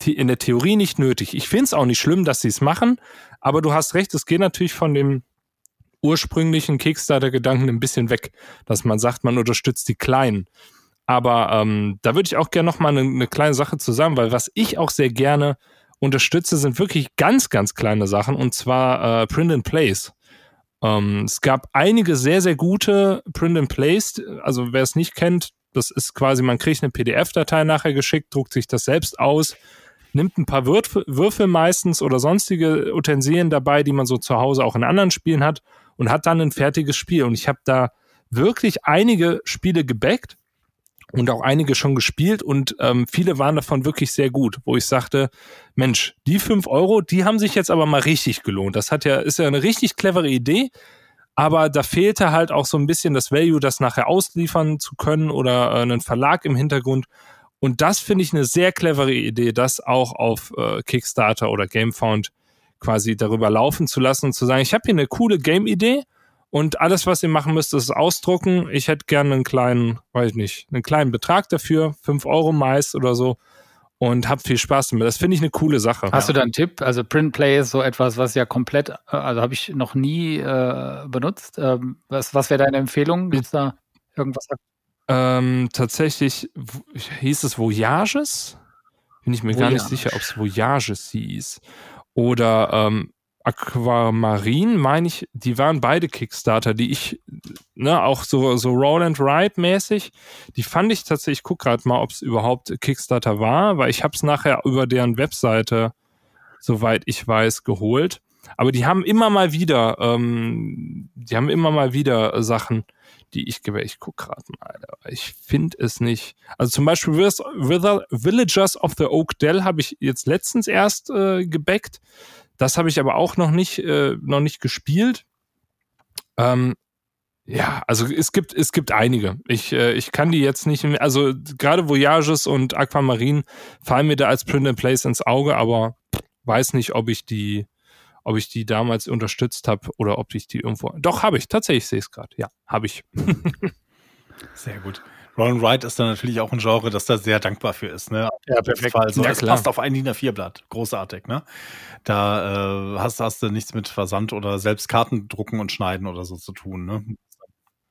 in der Theorie nicht nötig. Ich finde es auch nicht schlimm, dass sie es machen, aber du hast recht, es geht natürlich von dem ursprünglichen Kickstarter-Gedanken ein bisschen weg, dass man sagt, man unterstützt die Kleinen. Aber ähm, da würde ich auch gerne noch mal eine, eine kleine Sache zusammen, weil was ich auch sehr gerne unterstütze, sind wirklich ganz, ganz kleine Sachen und zwar äh, Print and Place. Ähm, es gab einige sehr, sehr gute Print and Place. Also wer es nicht kennt, das ist quasi, man kriegt eine PDF-Datei nachher geschickt, druckt sich das selbst aus nimmt ein paar Würfel, Würfel meistens oder sonstige Utensilien dabei, die man so zu Hause auch in anderen Spielen hat und hat dann ein fertiges Spiel. Und ich habe da wirklich einige Spiele gebackt und auch einige schon gespielt und ähm, viele waren davon wirklich sehr gut, wo ich sagte, Mensch, die fünf Euro, die haben sich jetzt aber mal richtig gelohnt. Das hat ja, ist ja eine richtig clevere Idee, aber da fehlte halt auch so ein bisschen das Value, das nachher ausliefern zu können oder äh, einen Verlag im Hintergrund. Und das finde ich eine sehr clevere Idee, das auch auf äh, Kickstarter oder Gamefound quasi darüber laufen zu lassen und zu sagen, ich habe hier eine coole Game-Idee und alles, was ihr machen müsst, ist ausdrucken. Ich hätte gerne einen kleinen, weiß ich nicht, einen kleinen Betrag dafür, fünf Euro meist oder so und habt viel Spaß damit. Das finde ich eine coole Sache. Hast ja. du da einen Tipp? Also Print Play ist so etwas, was ja komplett, äh, also habe ich noch nie äh, benutzt. Ähm, was was wäre deine Empfehlung? Gibt es da irgendwas? Ähm, tatsächlich hieß es Voyages. Bin ich mir Voyage. gar nicht sicher, ob es Voyages hieß. Oder ähm, Aquamarin, meine ich, die waren beide Kickstarter, die ich, ne, auch so, so Roll and Ride mäßig, die fand ich tatsächlich, ich guck gerade mal, ob es überhaupt Kickstarter war, weil ich habe es nachher über deren Webseite, soweit ich weiß, geholt. Aber die haben immer mal wieder, ähm, die haben immer mal wieder Sachen, die ich gebe. Ich guck gerade mal, ich finde es nicht. Also zum Beispiel Villagers of the Oak Dell habe ich jetzt letztens erst äh, gebackt. Das habe ich aber auch noch nicht, äh, noch nicht gespielt. Ähm, ja, also es gibt, es gibt einige. Ich, äh, ich kann die jetzt nicht, also gerade Voyages und Aquamarine fallen mir da als Print and Place ins Auge, aber weiß nicht, ob ich die, ob ich die damals unterstützt habe oder ob ich die irgendwo. Doch, habe ich. Tatsächlich sehe ich es gerade. Ja, habe ich. Sehr gut. Ron Wright ist dann natürlich auch ein Genre, das da sehr dankbar für ist. Ne? Ja, perfekt. Also, ja, es passt auf ein DIN A4-Blatt. Großartig. Ne? Da äh, hast, hast du nichts mit Versand oder selbst Karten drucken und schneiden oder so zu tun. Ne?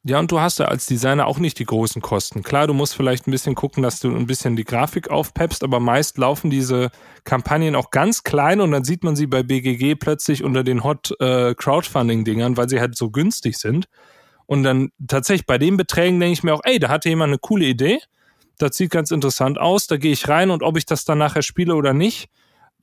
Ja, und du hast ja als Designer auch nicht die großen Kosten. Klar, du musst vielleicht ein bisschen gucken, dass du ein bisschen die Grafik aufpeppst, aber meist laufen diese Kampagnen auch ganz klein und dann sieht man sie bei BGG plötzlich unter den Hot äh, Crowdfunding-Dingern, weil sie halt so günstig sind. Und dann tatsächlich bei den Beträgen denke ich mir auch, ey, da hatte jemand eine coole Idee. Das sieht ganz interessant aus. Da gehe ich rein und ob ich das dann nachher spiele oder nicht.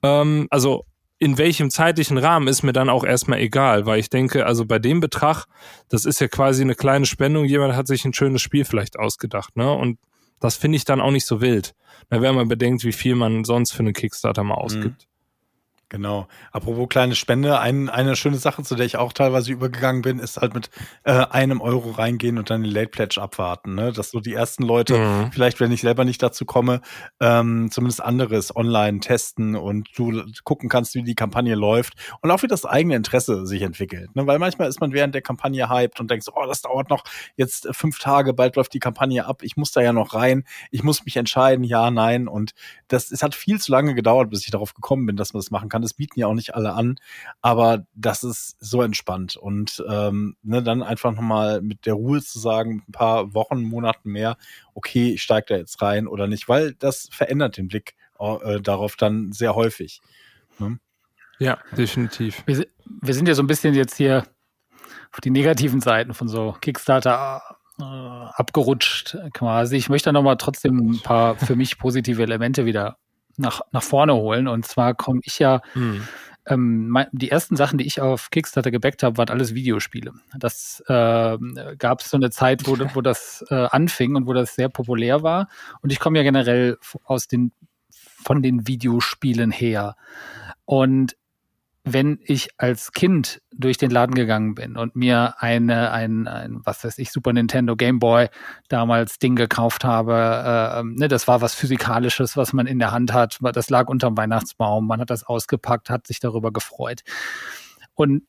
Ähm, also in welchem zeitlichen Rahmen ist mir dann auch erstmal egal, weil ich denke, also bei dem Betrag, das ist ja quasi eine kleine Spendung, jemand hat sich ein schönes Spiel vielleicht ausgedacht, ne? Und das finde ich dann auch nicht so wild, wenn man bedenkt, wie viel man sonst für einen Kickstarter mal ausgibt. Genau. Apropos kleine Spende, ein, eine schöne Sache, zu der ich auch teilweise übergegangen bin, ist halt mit äh, einem Euro reingehen und dann den Late Pledge abwarten. Ne? Dass so die ersten Leute, mhm. vielleicht wenn ich selber nicht dazu komme, ähm, zumindest anderes online testen und du gucken kannst, wie die Kampagne läuft und auch wie das eigene Interesse sich entwickelt. Ne? Weil manchmal ist man während der Kampagne hyped und denkt, oh, das dauert noch jetzt fünf Tage, bald läuft die Kampagne ab, ich muss da ja noch rein, ich muss mich entscheiden, ja, nein. Und das, es hat viel zu lange gedauert, bis ich darauf gekommen bin, dass man das machen kann kann. Das bieten ja auch nicht alle an, aber das ist so entspannt. Und ähm, ne, dann einfach nochmal mit der Ruhe zu sagen, ein paar Wochen, Monaten mehr, okay, ich steige da jetzt rein oder nicht, weil das verändert den Blick äh, darauf dann sehr häufig. Ne? Ja, definitiv. Wir, wir, sind ja so ein bisschen jetzt hier auf die negativen Seiten von so Kickstarter äh, abgerutscht quasi. Ich möchte nochmal trotzdem ein paar für mich positive Elemente wieder nach, nach vorne holen. Und zwar komme ich ja, hm. ähm, die ersten Sachen, die ich auf Kickstarter gebackt habe, waren alles Videospiele. Das äh, gab es so eine Zeit, wo, wo das äh, anfing und wo das sehr populär war. Und ich komme ja generell aus den, von den Videospielen her. Und wenn ich als Kind durch den Laden gegangen bin und mir eine, ein, ein was weiß ich, Super Nintendo Game Boy damals Ding gekauft habe, äh, ähm, ne, das war was Physikalisches, was man in der Hand hat, das lag unterm Weihnachtsbaum, man hat das ausgepackt, hat sich darüber gefreut. Und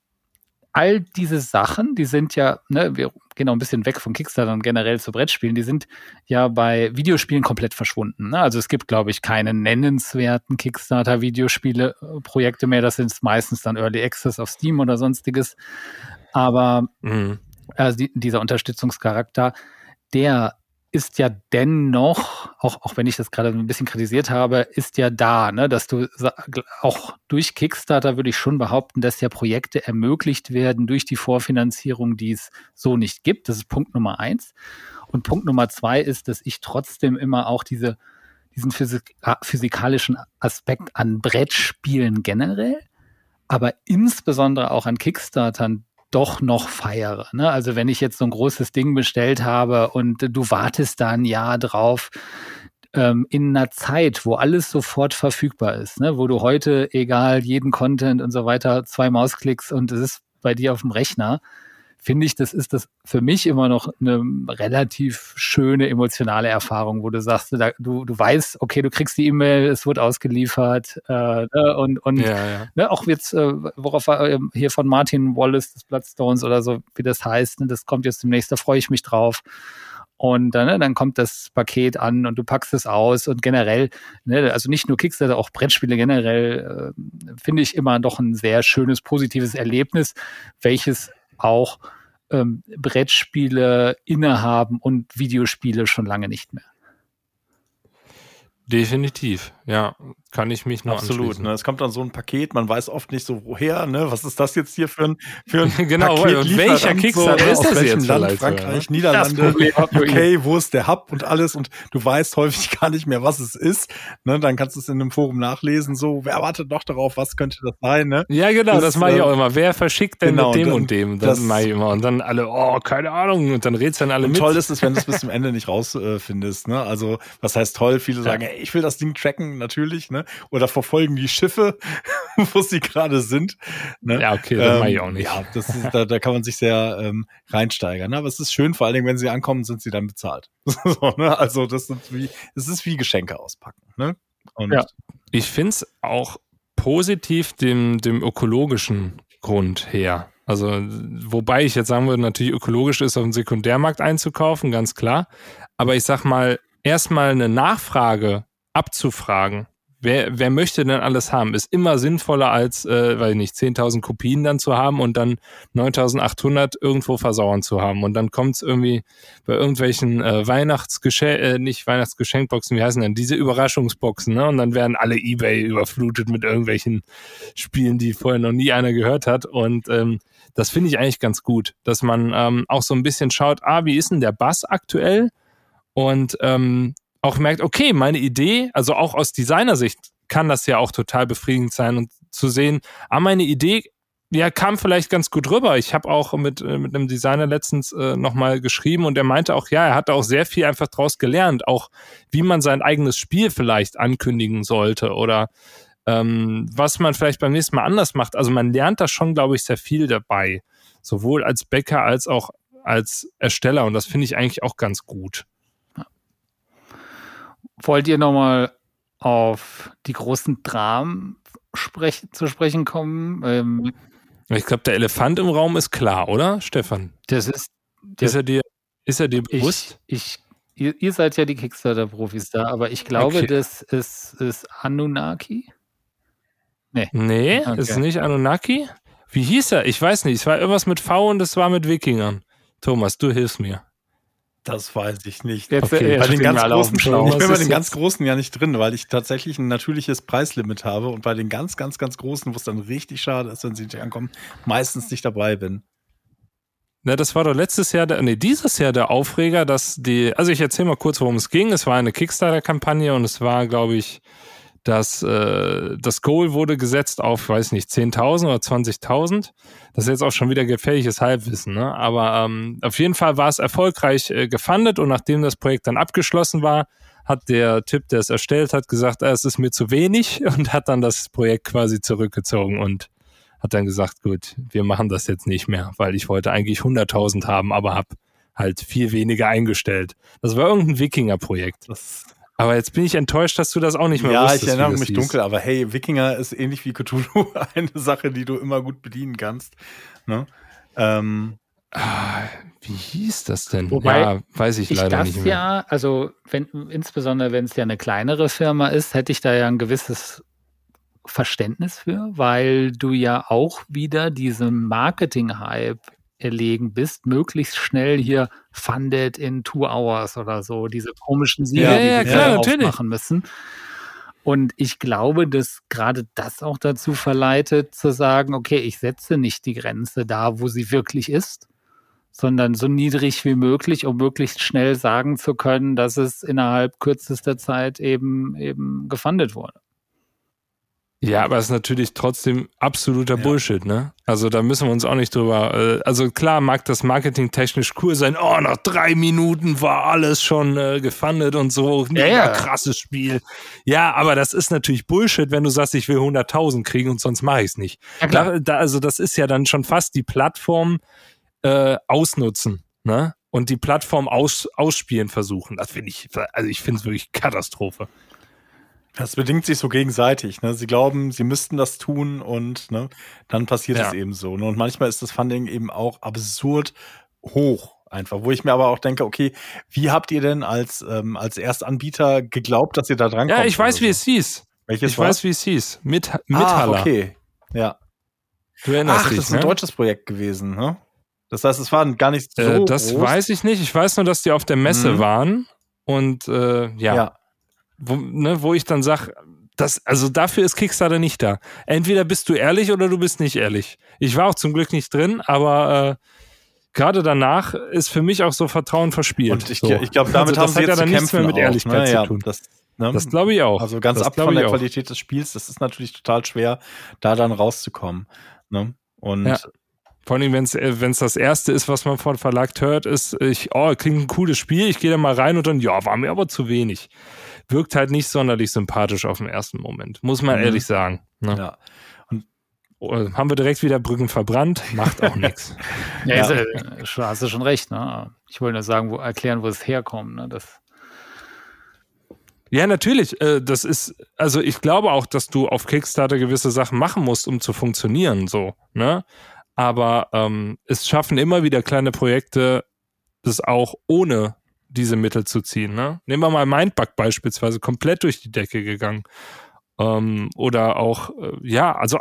all diese Sachen, die sind ja, ne, wir gehen noch ein bisschen weg von Kickstarter und generell zu Brettspielen, die sind ja bei Videospielen komplett verschwunden. Ne? Also es gibt, glaube ich, keine nennenswerten Kickstarter-Videospiele-Projekte mehr. Das sind meistens dann Early Access auf Steam oder sonstiges. Aber mhm. also die, dieser Unterstützungscharakter, der ist ja dennoch, auch, auch wenn ich das gerade ein bisschen kritisiert habe, ist ja da, ne, dass du auch durch Kickstarter würde ich schon behaupten, dass ja Projekte ermöglicht werden durch die Vorfinanzierung, die es so nicht gibt. Das ist Punkt Nummer eins. Und Punkt Nummer zwei ist, dass ich trotzdem immer auch diese, diesen Physik physikalischen Aspekt an Brettspielen generell, aber insbesondere auch an Kickstartern doch noch feiere. Ne? Also wenn ich jetzt so ein großes Ding bestellt habe und du wartest da ein Jahr drauf, ähm, in einer Zeit, wo alles sofort verfügbar ist, ne? wo du heute, egal, jeden Content und so weiter, zwei Mausklicks und es ist bei dir auf dem Rechner, finde ich, das ist das für mich immer noch eine relativ schöne emotionale Erfahrung, wo du sagst, du, du weißt, okay, du kriegst die E-Mail, es wird ausgeliefert äh, ne, und, und ja, ja. Ne, auch jetzt, äh, worauf äh, hier von Martin Wallace des Bloodstones oder so, wie das heißt, ne, das kommt jetzt demnächst, da freue ich mich drauf. Und äh, ne, dann kommt das Paket an und du packst es aus und generell, ne, also nicht nur Kickstarter, auch Brettspiele generell, äh, finde ich immer doch ein sehr schönes, positives Erlebnis, welches auch ähm, Brettspiele innehaben und Videospiele schon lange nicht mehr. Definitiv, ja, kann ich mich nur Absolut, ne? Es kommt dann so ein Paket, man weiß oft nicht so woher, ne? Was ist das jetzt hier für ein für ein genau, Paket und welcher Kickstarter so, ist das jetzt Land, Frankreich, ja? Niederlande, UK, wo ist der Hub und alles und du weißt häufig gar nicht mehr, was es ist, ne? Dann kannst du es in einem Forum nachlesen, so wer wartet noch darauf, was könnte das sein, ne? Ja, genau, das, das mache ich auch immer. Wer verschickt denn genau, mit dem dann, und dem? Das, das mache ich immer und dann alle, oh, keine Ahnung und dann rätseln alle und mit. Toll ist es, wenn du es bis zum Ende nicht rausfindest, äh, ne? Also, was heißt toll? Viele sagen, ey, ich will das Ding tracken, natürlich, ne? Oder verfolgen die Schiffe, wo sie gerade sind. Ne? Ja, okay, das ähm, mache ich auch nicht. Ja, das ist, da, da kann man sich sehr ähm, reinsteigern. Ne? Aber es ist schön, vor allen Dingen, wenn sie ankommen, sind sie dann bezahlt. so, ne? Also das ist wie, es ist wie Geschenke auspacken. Ne? Und ja. Ich finde es auch positiv dem, dem ökologischen Grund her. Also, wobei ich jetzt sagen würde, natürlich ökologisch ist, auf dem Sekundärmarkt einzukaufen, ganz klar. Aber ich sag mal, erstmal eine Nachfrage abzufragen. Wer, wer möchte denn alles haben? Ist immer sinnvoller als, äh, weiß ich nicht, 10.000 Kopien dann zu haben und dann 9.800 irgendwo versauern zu haben. Und dann kommt es irgendwie bei irgendwelchen äh, Weihnachtsgeschenk, äh, nicht Weihnachtsgeschenkboxen, wie heißen denn, diese Überraschungsboxen, ne? Und dann werden alle Ebay überflutet mit irgendwelchen Spielen, die vorher noch nie einer gehört hat. Und ähm, das finde ich eigentlich ganz gut, dass man ähm, auch so ein bisschen schaut, ah, wie ist denn der Bass aktuell? Und ähm, auch merkt, okay, meine Idee, also auch aus Designersicht kann das ja auch total befriedigend sein und zu sehen, ah, meine Idee ja, kam vielleicht ganz gut rüber. Ich habe auch mit, äh, mit einem Designer letztens äh, nochmal geschrieben und er meinte auch, ja, er hat auch sehr viel einfach draus gelernt, auch wie man sein eigenes Spiel vielleicht ankündigen sollte oder ähm, was man vielleicht beim nächsten Mal anders macht. Also man lernt da schon, glaube ich, sehr viel dabei. Sowohl als Bäcker als auch als Ersteller. Und das finde ich eigentlich auch ganz gut. Wollt ihr nochmal auf die großen Dramen sprech zu sprechen kommen? Ähm, ich glaube, der Elefant im Raum ist klar, oder, Stefan? Das ist. ist, er dir, ist er dir bewusst? Ich, ich, ihr, ihr seid ja die Kickstarter-Profis da, aber ich glaube, okay. das ist, ist Anunnaki. Nee. Nee, okay. ist nicht Anunnaki. Wie hieß er? Ich weiß nicht. Es war irgendwas mit V und es war mit Wikingern. Thomas, du hilfst mir. Das weiß ich nicht. Jetzt, okay. Äh, bei den ganz großen, ich bin bei den ganz großen ja nicht drin, weil ich tatsächlich ein natürliches Preislimit habe und bei den ganz, ganz, ganz großen, wo es dann richtig schade ist, wenn sie nicht ankommen, meistens nicht dabei bin. Na, das war doch letztes Jahr, der, nee, dieses Jahr der Aufreger, dass die, also ich erzähle mal kurz, worum es ging. Es war eine Kickstarter-Kampagne und es war, glaube ich, dass äh, das Goal wurde gesetzt auf, weiß nicht, 10.000 oder 20.000. Das ist jetzt auch schon wieder gefährliches Halbwissen, ne? aber ähm, auf jeden Fall war es erfolgreich äh, gefundet und nachdem das Projekt dann abgeschlossen war, hat der Typ, der es erstellt hat, gesagt, ah, es ist mir zu wenig und hat dann das Projekt quasi zurückgezogen und hat dann gesagt, gut, wir machen das jetzt nicht mehr, weil ich wollte eigentlich 100.000 haben, aber habe halt viel weniger eingestellt. Das war irgendein Wikinger-Projekt. Das aber jetzt bin ich enttäuscht, dass du das auch nicht mehr ja, wusstest. Ja, ich erinnere mich dunkel, aber hey, Wikinger ist ähnlich wie Cthulhu eine Sache, die du immer gut bedienen kannst. Ne? Ähm, ah, wie hieß das denn? Wobei ja, weiß ich, ich leider nicht mehr. Ja, also wenn, insbesondere wenn es ja eine kleinere Firma ist, hätte ich da ja ein gewisses Verständnis für, weil du ja auch wieder diesem Marketing-Hype erlegen bist, möglichst schnell hier funded in two hours oder so, diese komischen Siege, ja, die ja, wir klar, aufmachen müssen. Und ich glaube, dass gerade das auch dazu verleitet, zu sagen, okay, ich setze nicht die Grenze da, wo sie wirklich ist, sondern so niedrig wie möglich, um möglichst schnell sagen zu können, dass es innerhalb kürzester Zeit eben, eben gefundet wurde. Ja, aber es ist natürlich trotzdem absoluter ja. Bullshit, ne? Also da müssen wir uns auch nicht drüber. Äh, also klar mag das Marketing technisch cool sein. Oh, nach drei Minuten war alles schon äh, gefundet und so. Ja, ja. krasses Spiel. Ja, aber das ist natürlich Bullshit, wenn du sagst, ich will 100.000 kriegen und sonst mache ich es nicht. Ja, da, da, also das ist ja dann schon fast die Plattform äh, ausnutzen, ne? Und die Plattform aus, ausspielen versuchen. Das finde ich, also ich finde es wirklich Katastrophe. Das bedingt sich so gegenseitig. Ne? Sie glauben, sie müssten das tun und ne, dann passiert es eben so. Ne? Und manchmal ist das Funding eben auch absurd hoch einfach, wo ich mir aber auch denke, okay, wie habt ihr denn als, ähm, als Erstanbieter geglaubt, dass ihr da dran kommt? Ja, ich weiß, wie es hieß. Welches ich war? weiß, wie es hieß. Mit, Mithaller. Ah, okay. Ja. Du erinnerst Ach, dich, das ist ein ne? deutsches Projekt gewesen, ne? Das heißt, es war gar nicht so äh, Das groß. weiß ich nicht. Ich weiß nur, dass die auf der Messe mhm. waren und äh, ja. ja wo, ne, wo ich dann sage, das, also dafür ist Kickstarter nicht da. Entweder bist du ehrlich oder du bist nicht ehrlich. Ich war auch zum Glück nicht drin, aber äh, gerade danach ist für mich auch so Vertrauen verspielt. Und ich, so. ich glaube, damit also haben sie jetzt ja dann nichts mehr mit Ehrlichkeit ne? zu tun. das, ne? das glaube ich auch. Also ganz das ab von der Qualität des Spiels, das ist natürlich total schwer, da dann rauszukommen. Ne? Und ja. Vor allem, wenn es äh, das erste ist, was man von Verlag hört, ist, ich, oh, klingt ein cooles Spiel, ich gehe da mal rein und dann, ja, war mir aber zu wenig wirkt halt nicht sonderlich sympathisch auf den ersten Moment, muss man mhm. ehrlich sagen. Ne? Ja. Und oh, haben wir direkt wieder Brücken verbrannt, macht auch nichts. Ja, ja. Ist, hast du schon recht. Ne? Ich wollte nur sagen, wo, erklären, wo es herkommt. Ne? Das ja, natürlich. Äh, das ist, also ich glaube auch, dass du auf Kickstarter gewisse Sachen machen musst, um zu funktionieren, so, ne? Aber ähm, es schaffen immer wieder kleine Projekte, das auch ohne diese Mittel zu ziehen. Ne? Nehmen wir mal Mindbug beispielsweise, komplett durch die Decke gegangen. Ähm, oder auch, äh, ja, also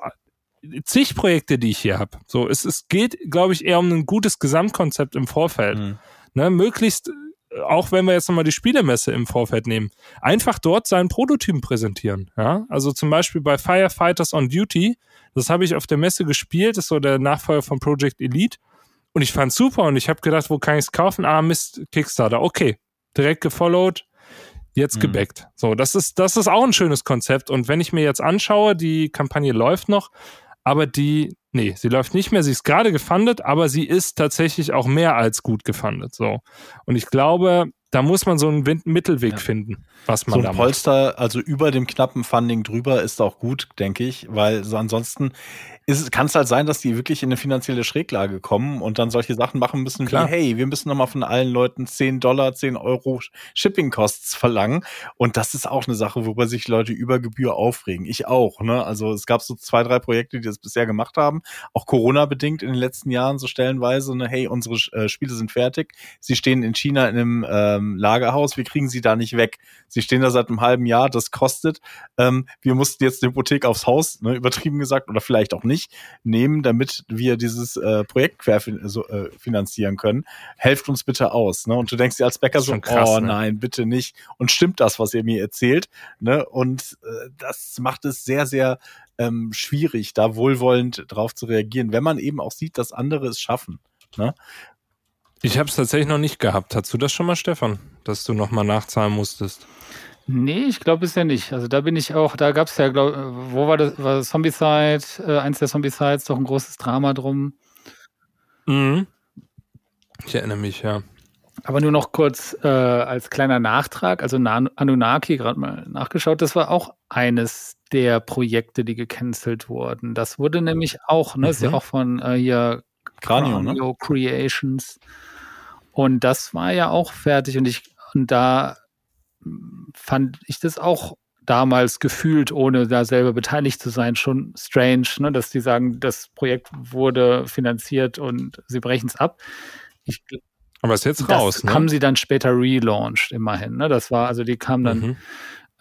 äh, zig Projekte, die ich hier habe. So, es, es geht, glaube ich, eher um ein gutes Gesamtkonzept im Vorfeld. Mhm. Ne? Möglichst, äh, auch wenn wir jetzt nochmal die Spielemesse im Vorfeld nehmen, einfach dort seinen Prototypen präsentieren. Ja? Also zum Beispiel bei Firefighters on Duty, das habe ich auf der Messe gespielt, ist so der Nachfolger von Project Elite. Und ich fand's super und ich habe gedacht, wo kann ich es kaufen? Ah, Mist, Kickstarter. Okay, direkt gefollowt, jetzt mhm. gebackt. So, das ist, das ist auch ein schönes Konzept. Und wenn ich mir jetzt anschaue, die Kampagne läuft noch, aber die, nee, sie läuft nicht mehr, sie ist gerade gefundet, aber sie ist tatsächlich auch mehr als gut gefundet. So. Und ich glaube, da muss man so einen Mittelweg ja. finden, was man so ein da Polster, also über dem knappen Funding drüber, ist auch gut, denke ich, weil so ansonsten kann es halt sein, dass die wirklich in eine finanzielle Schräglage kommen und dann solche Sachen machen müssen Klar. wie, hey, wir müssen nochmal von allen Leuten 10 Dollar, 10 Euro Shipping-Costs verlangen. Und das ist auch eine Sache, worüber sich Leute über Gebühr aufregen. Ich auch. Ne? Also es gab so zwei, drei Projekte, die das bisher gemacht haben, auch Corona-bedingt in den letzten Jahren so stellenweise, ne, hey, unsere äh, Spiele sind fertig, sie stehen in China in einem ähm, Lagerhaus, wir kriegen sie da nicht weg. Sie stehen da seit einem halben Jahr, das kostet. Ähm, wir mussten jetzt eine Hypothek aufs Haus, ne, übertrieben gesagt, oder vielleicht auch nicht nehmen, damit wir dieses äh, Projekt querfinanzieren äh, können. Helft uns bitte aus. Ne? Und du denkst dir als Bäcker so, krass, oh ne? nein, bitte nicht. Und stimmt das, was ihr mir erzählt? Ne? Und äh, das macht es sehr, sehr ähm, schwierig, da wohlwollend drauf zu reagieren, wenn man eben auch sieht, dass andere es schaffen. Ne? Ich habe es tatsächlich noch nicht gehabt. Hast du das schon mal, Stefan, dass du nochmal nachzahlen musstest? Nee, ich glaube es ja nicht. Also da bin ich auch, da gab es ja, glaub, wo war das, war das Zombicide, äh, eins der Zombicides, doch ein großes Drama drum. Mhm. Ich erinnere mich, ja. Aber nur noch kurz äh, als kleiner Nachtrag, also Anunnaki, gerade mal nachgeschaut, das war auch eines der Projekte, die gecancelt wurden. Das wurde nämlich auch, ne, mhm. ist ja mhm. auch von äh, hier Kranio, ne? Creations. Und das war ja auch fertig und ich, und da fand ich das auch damals gefühlt, ohne da selber beteiligt zu sein, schon strange, ne? dass die sagen, das Projekt wurde finanziert und sie brechen es ab. Ich, Aber ist jetzt raus. Ne? Haben sie dann später relaunched, immerhin. Ne? Das war, also die kamen dann, mhm.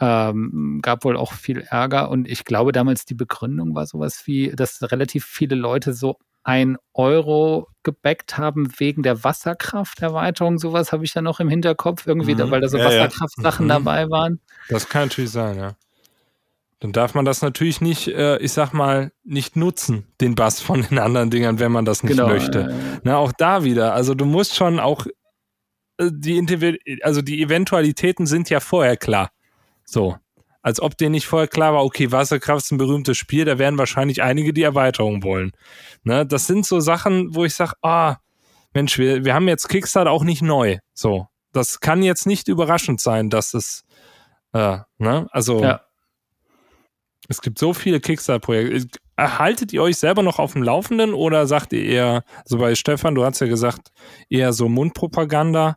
ähm, gab wohl auch viel Ärger und ich glaube damals die Begründung war sowas wie, dass relativ viele Leute so ein Euro gebackt haben wegen der Wasserkrafterweiterung. Sowas habe ich ja noch im Hinterkopf irgendwie, mhm. weil da so ja, Wasserkraftsachen ja. mhm. dabei waren. Das kann natürlich sein, ja. Dann darf man das natürlich nicht, äh, ich sag mal, nicht nutzen, den Bass von den anderen Dingern, wenn man das nicht genau, möchte. Äh, Na, auch da wieder. Also du musst schon auch äh, die, also die Eventualitäten sind ja vorher klar. So als ob denen nicht vorher klar war, okay, Wasserkraft ist ein berühmtes Spiel, da werden wahrscheinlich einige die Erweiterung wollen. Ne, das sind so Sachen, wo ich sage, ah, Mensch, wir, wir haben jetzt Kickstarter auch nicht neu. So, das kann jetzt nicht überraschend sein, dass es, äh, ne, also ja. es gibt so viele Kickstarter-Projekte. Erhaltet ihr euch selber noch auf dem Laufenden oder sagt ihr eher, so also bei Stefan, du hast ja gesagt, eher so Mundpropaganda?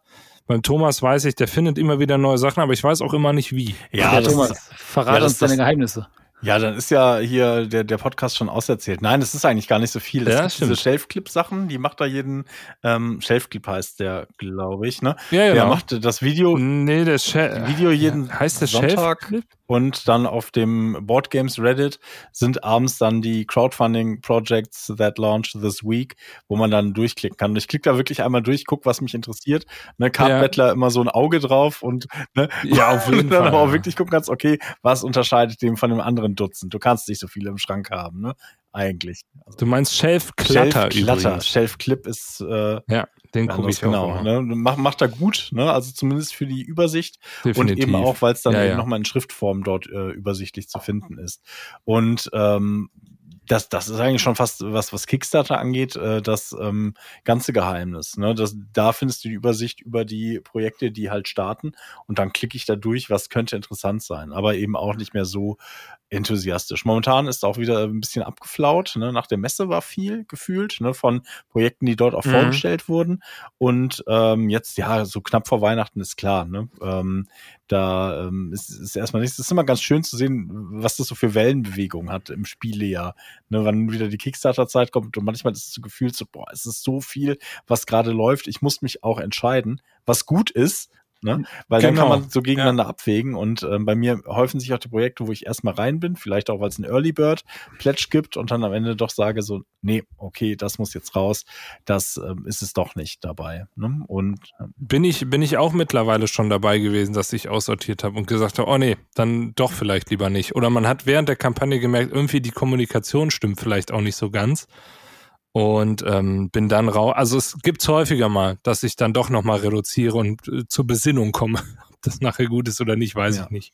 Beim Thomas weiß ich, der findet immer wieder neue Sachen, aber ich weiß auch immer nicht wie. Ja, Thomas, verrate ja, uns deine Geheimnisse. Ja, dann ist ja hier der, der Podcast schon auserzählt. Nein, das ist eigentlich gar nicht so viel. Das ja, sind diese Shelf-Clip-Sachen, die macht da jeden, ähm, Shelf-Clip heißt der, glaube ich, ne? Ja, genau. Der macht das Video. Nee, der Shelf Video jeden ja, heißt der Sonntag. Shelf-Clip? Und dann auf dem Board Games Reddit sind abends dann die Crowdfunding Projects that launch this week, wo man dann durchklicken kann. Und ich klicke da wirklich einmal durch, guck, was mich interessiert. Ne, Card ja. Immer so ein Auge drauf und ne, ja, auf jeden dann Fall, aber auch wirklich gucken kannst, okay, was unterscheidet dem von dem anderen Dutzend? Du kannst nicht so viele im Schrank haben, ne? Eigentlich. Also, du meinst Shelf Clutter Shelf. Shelf Clip ist äh, ja. Den gucke ich genau. Auch ne? Macht, macht er gut, ne? Also zumindest für die Übersicht Definitiv. und eben auch, weil es dann ja, eben ja. nochmal in Schriftform dort äh, übersichtlich zu finden ist. Und ähm, das, das ist eigentlich schon fast was, was Kickstarter angeht, äh, das ähm, ganze Geheimnis. Ne? Das, da findest du die Übersicht über die Projekte, die halt starten und dann klicke ich da durch, was könnte interessant sein, aber eben auch nicht mehr so enthusiastisch. Momentan ist auch wieder ein bisschen abgeflaut. Ne? Nach der Messe war viel gefühlt ne? von Projekten, die dort auch mhm. vorgestellt wurden. Und ähm, jetzt, ja, so knapp vor Weihnachten ist klar. Ne? Ähm, da ähm, ist, ist erstmal nichts. Es ist immer ganz schön zu sehen, was das so für Wellenbewegungen hat im Spielejahr. Ne? Wann wieder die Kickstarter-Zeit kommt und manchmal ist es so gefühlt so, boah, es ist so viel, was gerade läuft. Ich muss mich auch entscheiden, was gut ist, Ne? Weil genau. dann kann genau. man so gegeneinander ja. abwägen und ähm, bei mir häufen sich auch die Projekte, wo ich erstmal rein bin, vielleicht auch, weil es ein Early Bird Pledge gibt und dann am Ende doch sage so, nee, okay, das muss jetzt raus, das ähm, ist es doch nicht dabei. Ne? Und ähm, bin ich bin ich auch mittlerweile schon dabei gewesen, dass ich aussortiert habe und gesagt habe, oh nee, dann doch vielleicht lieber nicht. Oder man hat während der Kampagne gemerkt, irgendwie die Kommunikation stimmt vielleicht auch nicht so ganz und ähm, bin dann raus. Also es gibt häufiger mal, dass ich dann doch nochmal reduziere und äh, zur Besinnung komme. Ob das nachher gut ist oder nicht, weiß ja. ich nicht.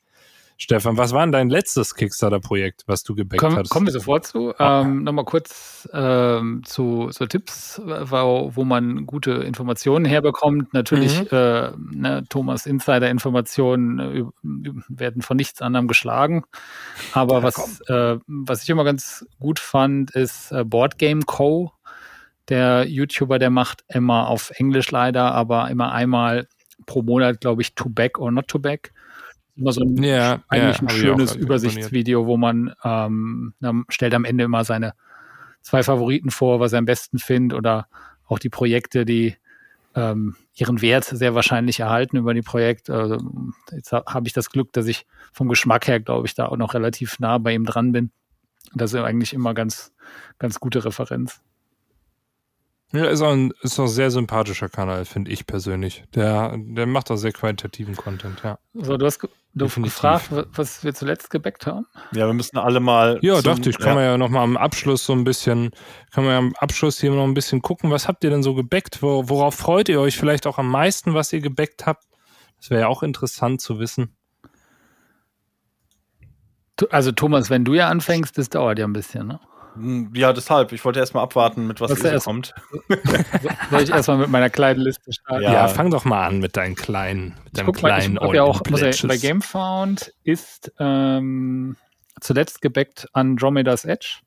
Stefan, was war denn dein letztes Kickstarter-Projekt, was du gebackt Komm, hast? Kommen wir sofort zu. Ähm, Nochmal kurz ähm, zu so Tipps, wo, wo man gute Informationen herbekommt. Natürlich, Mhm. äh, ne, Thomas Insider-Informationen äh, werden von nichts anderem geschlagen. Aber was, äh, was ich immer ganz gut fand, ist äh, Boardgame Co. Der YouTuber, der macht immer auf Englisch leider, aber immer einmal pro Monat, glaube ich, to back or not to back. Immer so ein Ja, eigentlich ja, ein schönes Übersichtsvideo, wo man ähm, stellt am Ende immer seine zwei Favoriten vor, was er am besten findet oder auch die Projekte, die ähm, ihren Wert sehr wahrscheinlich erhalten über die Projekte. Also, jetzt ha- habe ich das Glück, dass ich vom Geschmack her, glaube ich, da auch noch relativ nah bei ihm dran bin. Das ist eigentlich immer ganz, ganz gute Referenz. Ja, ist auch ein, ist auch ein sehr sympathischer Kanal, finde ich persönlich. Der, der macht auch sehr qualitativen Content, ja. So, du hast ge- du gefragt, wa- was wir zuletzt gebackt haben. Ja, wir müssen alle mal. Ja, zum- dachte ich, kann man ja nochmal am Abschluss so ein bisschen, kann man ja am Abschluss hier noch ein bisschen gucken, was habt ihr denn so gebackt? Wo, worauf freut ihr euch vielleicht auch am meisten, was ihr gebackt habt? Das wäre ja auch interessant zu wissen. Also Thomas, wenn du ja anfängst, das dauert ja ein bisschen. Ne? Hm, Ja, deshalb. Ich wollte erst mal abwarten, mit was Was ihr so kommt. So- Soll ich erstmal mit meiner kleinen Liste starten? Ja. Ja, fang doch mal an mit deinen kleinen, mit Ich deinem guck mal, ich kleinen hab ja auch, muss ja, Pledges. bei GameFound ist ähm, zuletzt gebackt Andromeda's Edge.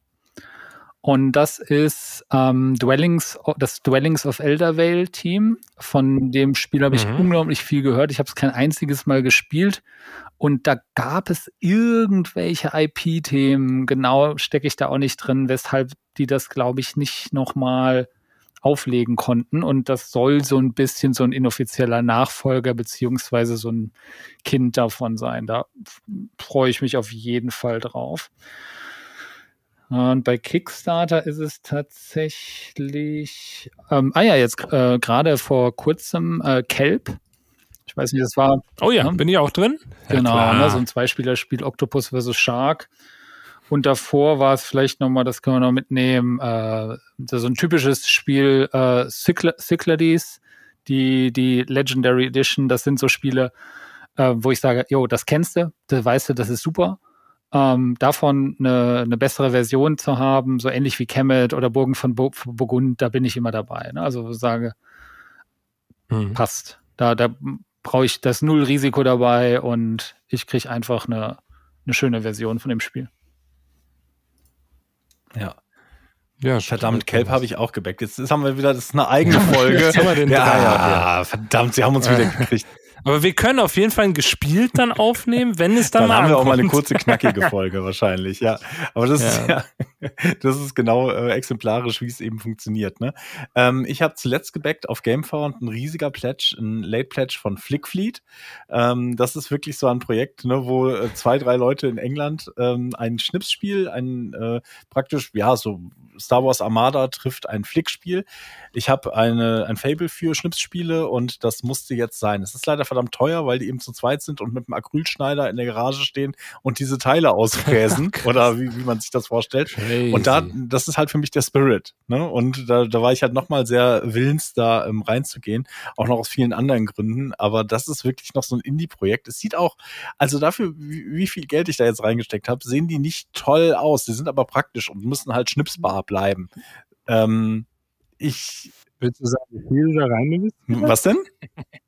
Und das ist ähm, Dwellings, das Dwellings of Eldervale Team. Von dem Spiel habe ich Mhm. unglaublich viel gehört. Ich habe es kein einziges Mal gespielt. Und da gab es irgendwelche IP-Themen. Genau stecke ich da auch nicht drin, weshalb die das, glaube ich, nicht nochmal auflegen konnten. Und das soll so ein bisschen so ein inoffizieller Nachfolger beziehungsweise so ein Kind davon sein. Da freue ich mich auf jeden Fall drauf. Und bei Kickstarter ist es tatsächlich, ähm, ah ja, jetzt äh, gerade vor kurzem äh, Kelp. Ich weiß nicht, das war Oh ja, Ja. bin ich auch drin? Ja, genau klar. ne, so ein Zweispielerspiel Octopus vs. Shark. Und davor war es vielleicht nochmal, das können wir noch mitnehmen, äh, so ein typisches Spiel äh, Cycl Cyclades, die, die Legendary Edition. Das sind so Spiele, äh, wo ich sage, jo, das kennst du, das weißt du, das ist super. Ähm, davon eine, eine bessere Version zu haben, so ähnlich wie Kemet oder Burgen von Bur Burgund, da bin ich immer dabei. Ne? Also sage, Hm. passt. Da, da brauche ich das Null Risiko dabei und ich kriege einfach eine, eine schöne Version von dem Spiel. Ja. Ja, Verdammt, Kelp habe ich auch gebackt. Jetzt haben wir wieder, das ist eine eigene Folge. Jetzt haben wir den ja, Dreier, verdammt, sie haben uns wieder gekriegt. Aber wir können auf jeden Fall ein gespielt dann aufnehmen, wenn es dann, Dann mal haben wir auch mal eine kurze, knackige Folge wahrscheinlich, ja. Aber das ist ja, das ist genau äh, exemplarisch, wie es eben funktioniert. Ne? Ähm, ich habe zuletzt gebackt auf Gamefound ein riesiger Pledge, ein Late Pledge von Flickfleet. Ähm, das ist wirklich so ein Projekt, ne, wo äh, zwei, drei Leute in England ähm, ein Schnipsspiel, ein äh, praktisch, ja, so Star Wars Armada trifft ein Flickspiel. Ich habe eine ein Fable für Schnipsspiele und das musste jetzt sein. Es ist leider verdammt teuer, weil die eben zu zweit sind und mit einem Acrylschneider in der Garage stehen und diese Teile ausfräsen oder wie, wie man sich das vorstellt. Crazy. Und da, das ist halt für mich der Spirit. Ne? Und da, da war ich halt nochmal sehr willens, da ähm, reinzugehen. Auch noch aus vielen anderen Gründen. Aber das ist wirklich noch so ein Indie-Projekt. Es sieht auch, also dafür, wie, wie viel Geld ich da jetzt reingesteckt habe, sehen die nicht toll aus. Die sind aber praktisch und müssen halt schnipsbar bleiben. Ähm, ich, Willst du sagen, wie viel du da rein investiert? was denn?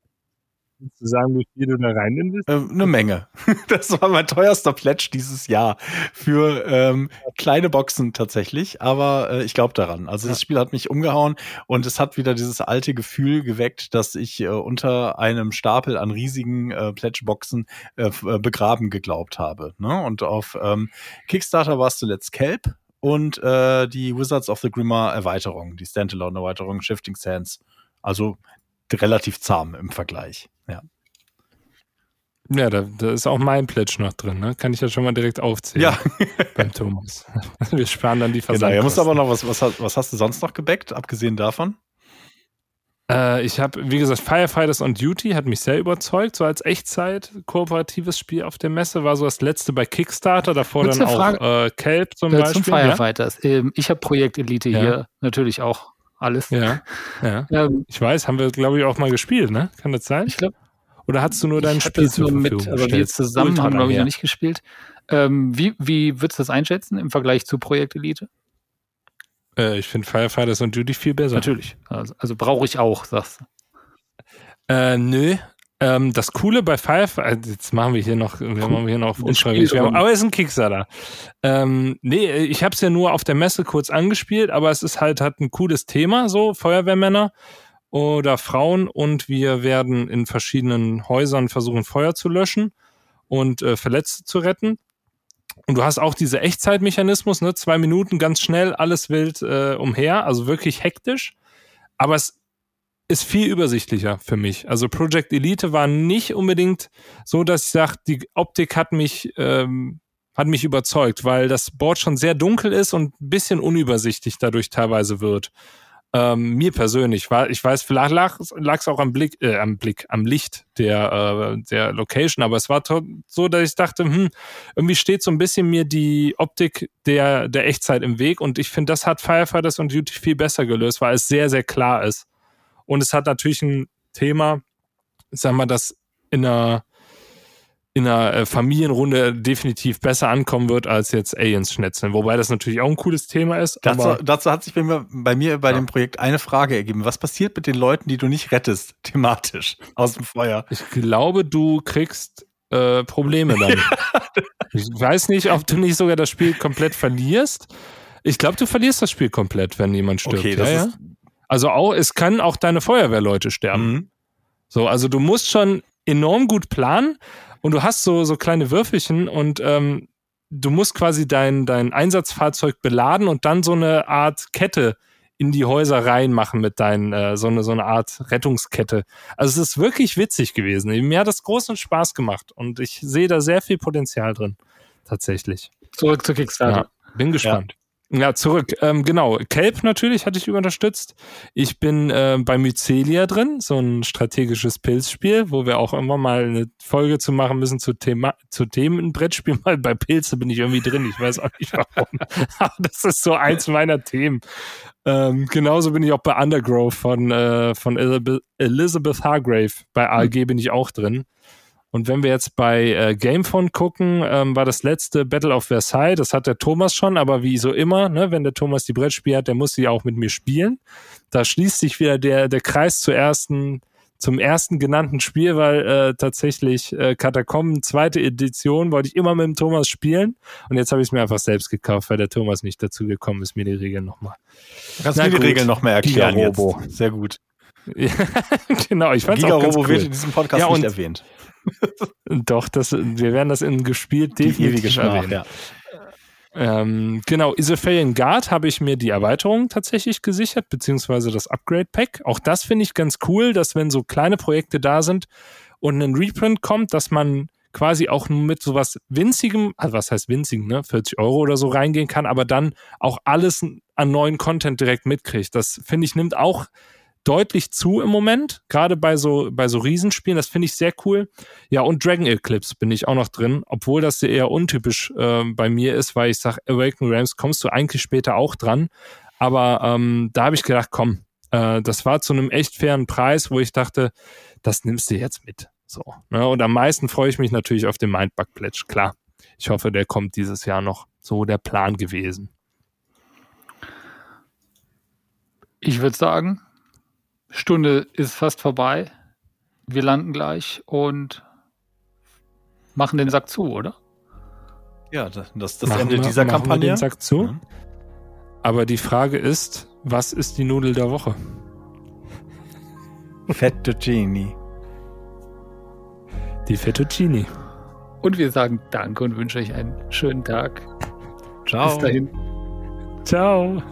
Du sagen, wie viel du da rein investiert? Ähm, eine Menge. Das war mein teuerster Pledge dieses Jahr für ähm, kleine Boxen tatsächlich, aber äh, ich glaube daran. Also das Spiel hat mich umgehauen und es hat wieder dieses alte Gefühl geweckt, dass ich äh, unter einem Stapel an riesigen äh, Pledge-Boxen äh, äh, begraben geglaubt habe. Ne? Und auf ähm, Kickstarter war es zuletzt Kelp und äh, die Wizards of the Grimmer Erweiterung, die Standalone-Erweiterung Shifting Sands. Also relativ zahm im Vergleich. Ja. Ja, da, da ist auch mein Pledge noch drin, ne? Kann ich ja schon mal direkt aufzählen. Ja. Beim Thomas. Wir sparen dann die Genau, Versandkosten. ihr müsst aber noch was, was, hast- was hast du sonst noch gebackt, abgesehen davon? Äh, ich habe, wie gesagt, Firefighters on Duty hat mich sehr überzeugt, so als Echtzeit-kooperatives Spiel auf der Messe, war so das letzte bei Kickstarter, davor Kurze dann auch Frage. äh, Kelp zum Äh, Beispiel. zum Firefighters. Ähm, ich habe Projekt Elite Ja. hier natürlich auch alles. Ja, ja. Ähm, Ich weiß, haben wir, glaube ich, auch mal gespielt, ne? Kann das sein? ich glaube, Oder hast du nur dein Spiel zur nur Verfügung mit, aber wir zusammen Ultra haben, glaube ich, noch nicht gespielt. Ähm, wie, wie würdest du das einschätzen im Vergleich zu Projekt Elite? Äh, ich finde Firefighters und Duty viel besser. Natürlich. Also, also brauche ich auch, sagst du. Äh, nö. Ähm, das Coole bei Firefighters, jetzt machen wir hier noch, wir machen hier noch drin. aber es ist ein Kickstarter. Ähm, nee, ich habe es ja nur auf der Messe kurz angespielt, aber es ist halt, hat ein cooles Thema, so Feuerwehrmänner oder Frauen und wir werden in verschiedenen Häusern versuchen, Feuer zu löschen und äh, Verletzte zu retten. Und du hast auch diese Echtzeitmechanismus, ne? Zwei Minuten ganz schnell, alles wild äh, umher, also wirklich hektisch. Aber es ist viel übersichtlicher für mich. Also Project Elite war nicht unbedingt so, dass ich sage, die Optik hat mich, ähm, hat mich überzeugt, weil das Board schon sehr dunkel ist und ein bisschen unübersichtlich dadurch teilweise wird. Ähm, mir persönlich war, ich weiß, vielleicht lag es auch am Blick, äh, am Blick, am Licht der, äh, der Location, aber es war so, dass ich dachte, hm, irgendwie steht so ein bisschen mir die Optik der, der Echtzeit im Weg und ich finde, das hat Firefighters und Duty viel besser gelöst, weil es sehr, sehr klar ist. Und es hat natürlich ein Thema, ich sag mal, das in einer, in einer äh, Familienrunde definitiv besser ankommen wird als jetzt Aliens schnetzeln. Wobei das natürlich auch ein cooles Thema ist. Dazu, dazu hat sich bei mir, bei, mir bei Ja. dem Projekt eine Frage ergeben. Was passiert mit den Leuten, die du nicht rettest, thematisch, aus dem Feuer? ich glaube, du kriegst äh, Probleme dann. ich weiß nicht, ob du nicht sogar das Spiel komplett verlierst. Ich glaube, du verlierst das Spiel komplett, wenn jemand stirbt. Okay, das ja, ja. Also auch, es können auch deine Feuerwehrleute sterben. Mhm. So, also du musst schon enorm gut planen und du hast so, so kleine Würfelchen und ähm, du musst quasi dein, dein Einsatzfahrzeug beladen und dann so eine Art Kette in die Häuser reinmachen mit deinen, äh, so, eine, so eine Art Rettungskette. Also es ist wirklich witzig gewesen. Mir hat das großen Spaß gemacht und ich sehe da sehr viel Potenzial drin. Tatsächlich. Zurück zu Kickstarter. Ja, bin gespannt. Ja, zurück. Ähm, genau. Kelp natürlich hatte ich unterstützt. Ich bin äh, bei Mycelia drin, so ein strategisches Pilzspiel, wo wir auch immer mal eine Folge zu machen müssen zu, Thema zu Themen im Brettspiel. Weil bei Pilze bin ich irgendwie drin. Ich weiß auch nicht warum. Aber das ist so eins meiner Themen. Ähm, genauso bin ich auch bei Undergrowth von, äh, von Elizabeth, Elizabeth Hargrave. Bei ALG bin ich auch drin. Und wenn wir jetzt bei äh, Gamefon gucken, ähm, war das letzte Battle of Versailles, das hat der Thomas schon, aber wie so immer, ne, wenn der Thomas die Brettspiele hat, der muss sie auch mit mir spielen. Da schließt sich wieder der, der Kreis zur ersten, zum ersten genannten Spiel, weil äh, tatsächlich äh, Katakomben, zweite Edition, wollte ich immer mit dem Thomas spielen. Und jetzt habe ich es mir einfach selbst gekauft, weil der Thomas nicht dazu gekommen ist, mir die Regeln nochmal. Kannst du die gut. Regeln noch mal erklären jetzt? Sehr gut. genau, ich fand es auch ganz cool. wird in diesem Podcast Ja, nicht erwähnt. Doch, das, wir werden das in gespielt definitiv erwähnen. ja. Ähm, genau, Isophalian Guard habe ich mir die Erweiterung tatsächlich gesichert, beziehungsweise das Upgrade-Pack. Auch das finde ich ganz cool, dass wenn so kleine Projekte da sind und ein Reprint kommt, dass man quasi auch nur mit sowas winzigem, also was heißt winzig, ne, 40 Euro oder so reingehen kann, aber dann auch alles an neuen Content direkt mitkriegt. Das finde ich nimmt auch deutlich zu im Moment, gerade bei so, bei so Riesenspielen. Das finde ich sehr cool. Ja, und Dragon Eclipse bin ich auch noch drin, obwohl das eher untypisch äh, bei mir ist, weil ich sage, Awakening Realms kommst du eigentlich später auch dran. Aber ähm, da habe ich gedacht, komm, äh, das war zu einem echt fairen Preis, wo ich dachte, das nimmst du jetzt mit. So. Ne? Und am meisten freue ich mich natürlich auf den Mindbug Pledge, klar. Ich hoffe, der kommt dieses Jahr noch. So der Plan gewesen. Ich würde sagen, Stunde ist fast vorbei. Wir landen gleich und machen den Sack zu, oder? Ja, das, das, das Machen Ende wir- dieser machen wir Kampagne. den Sack zu. Ja. Aber die Frage ist, was ist die Nudel der Woche? Fettuccini. Die Fettuccini. Und wir sagen Danke und wünschen euch einen schönen Tag. Ciao. Bis dahin. Ciao.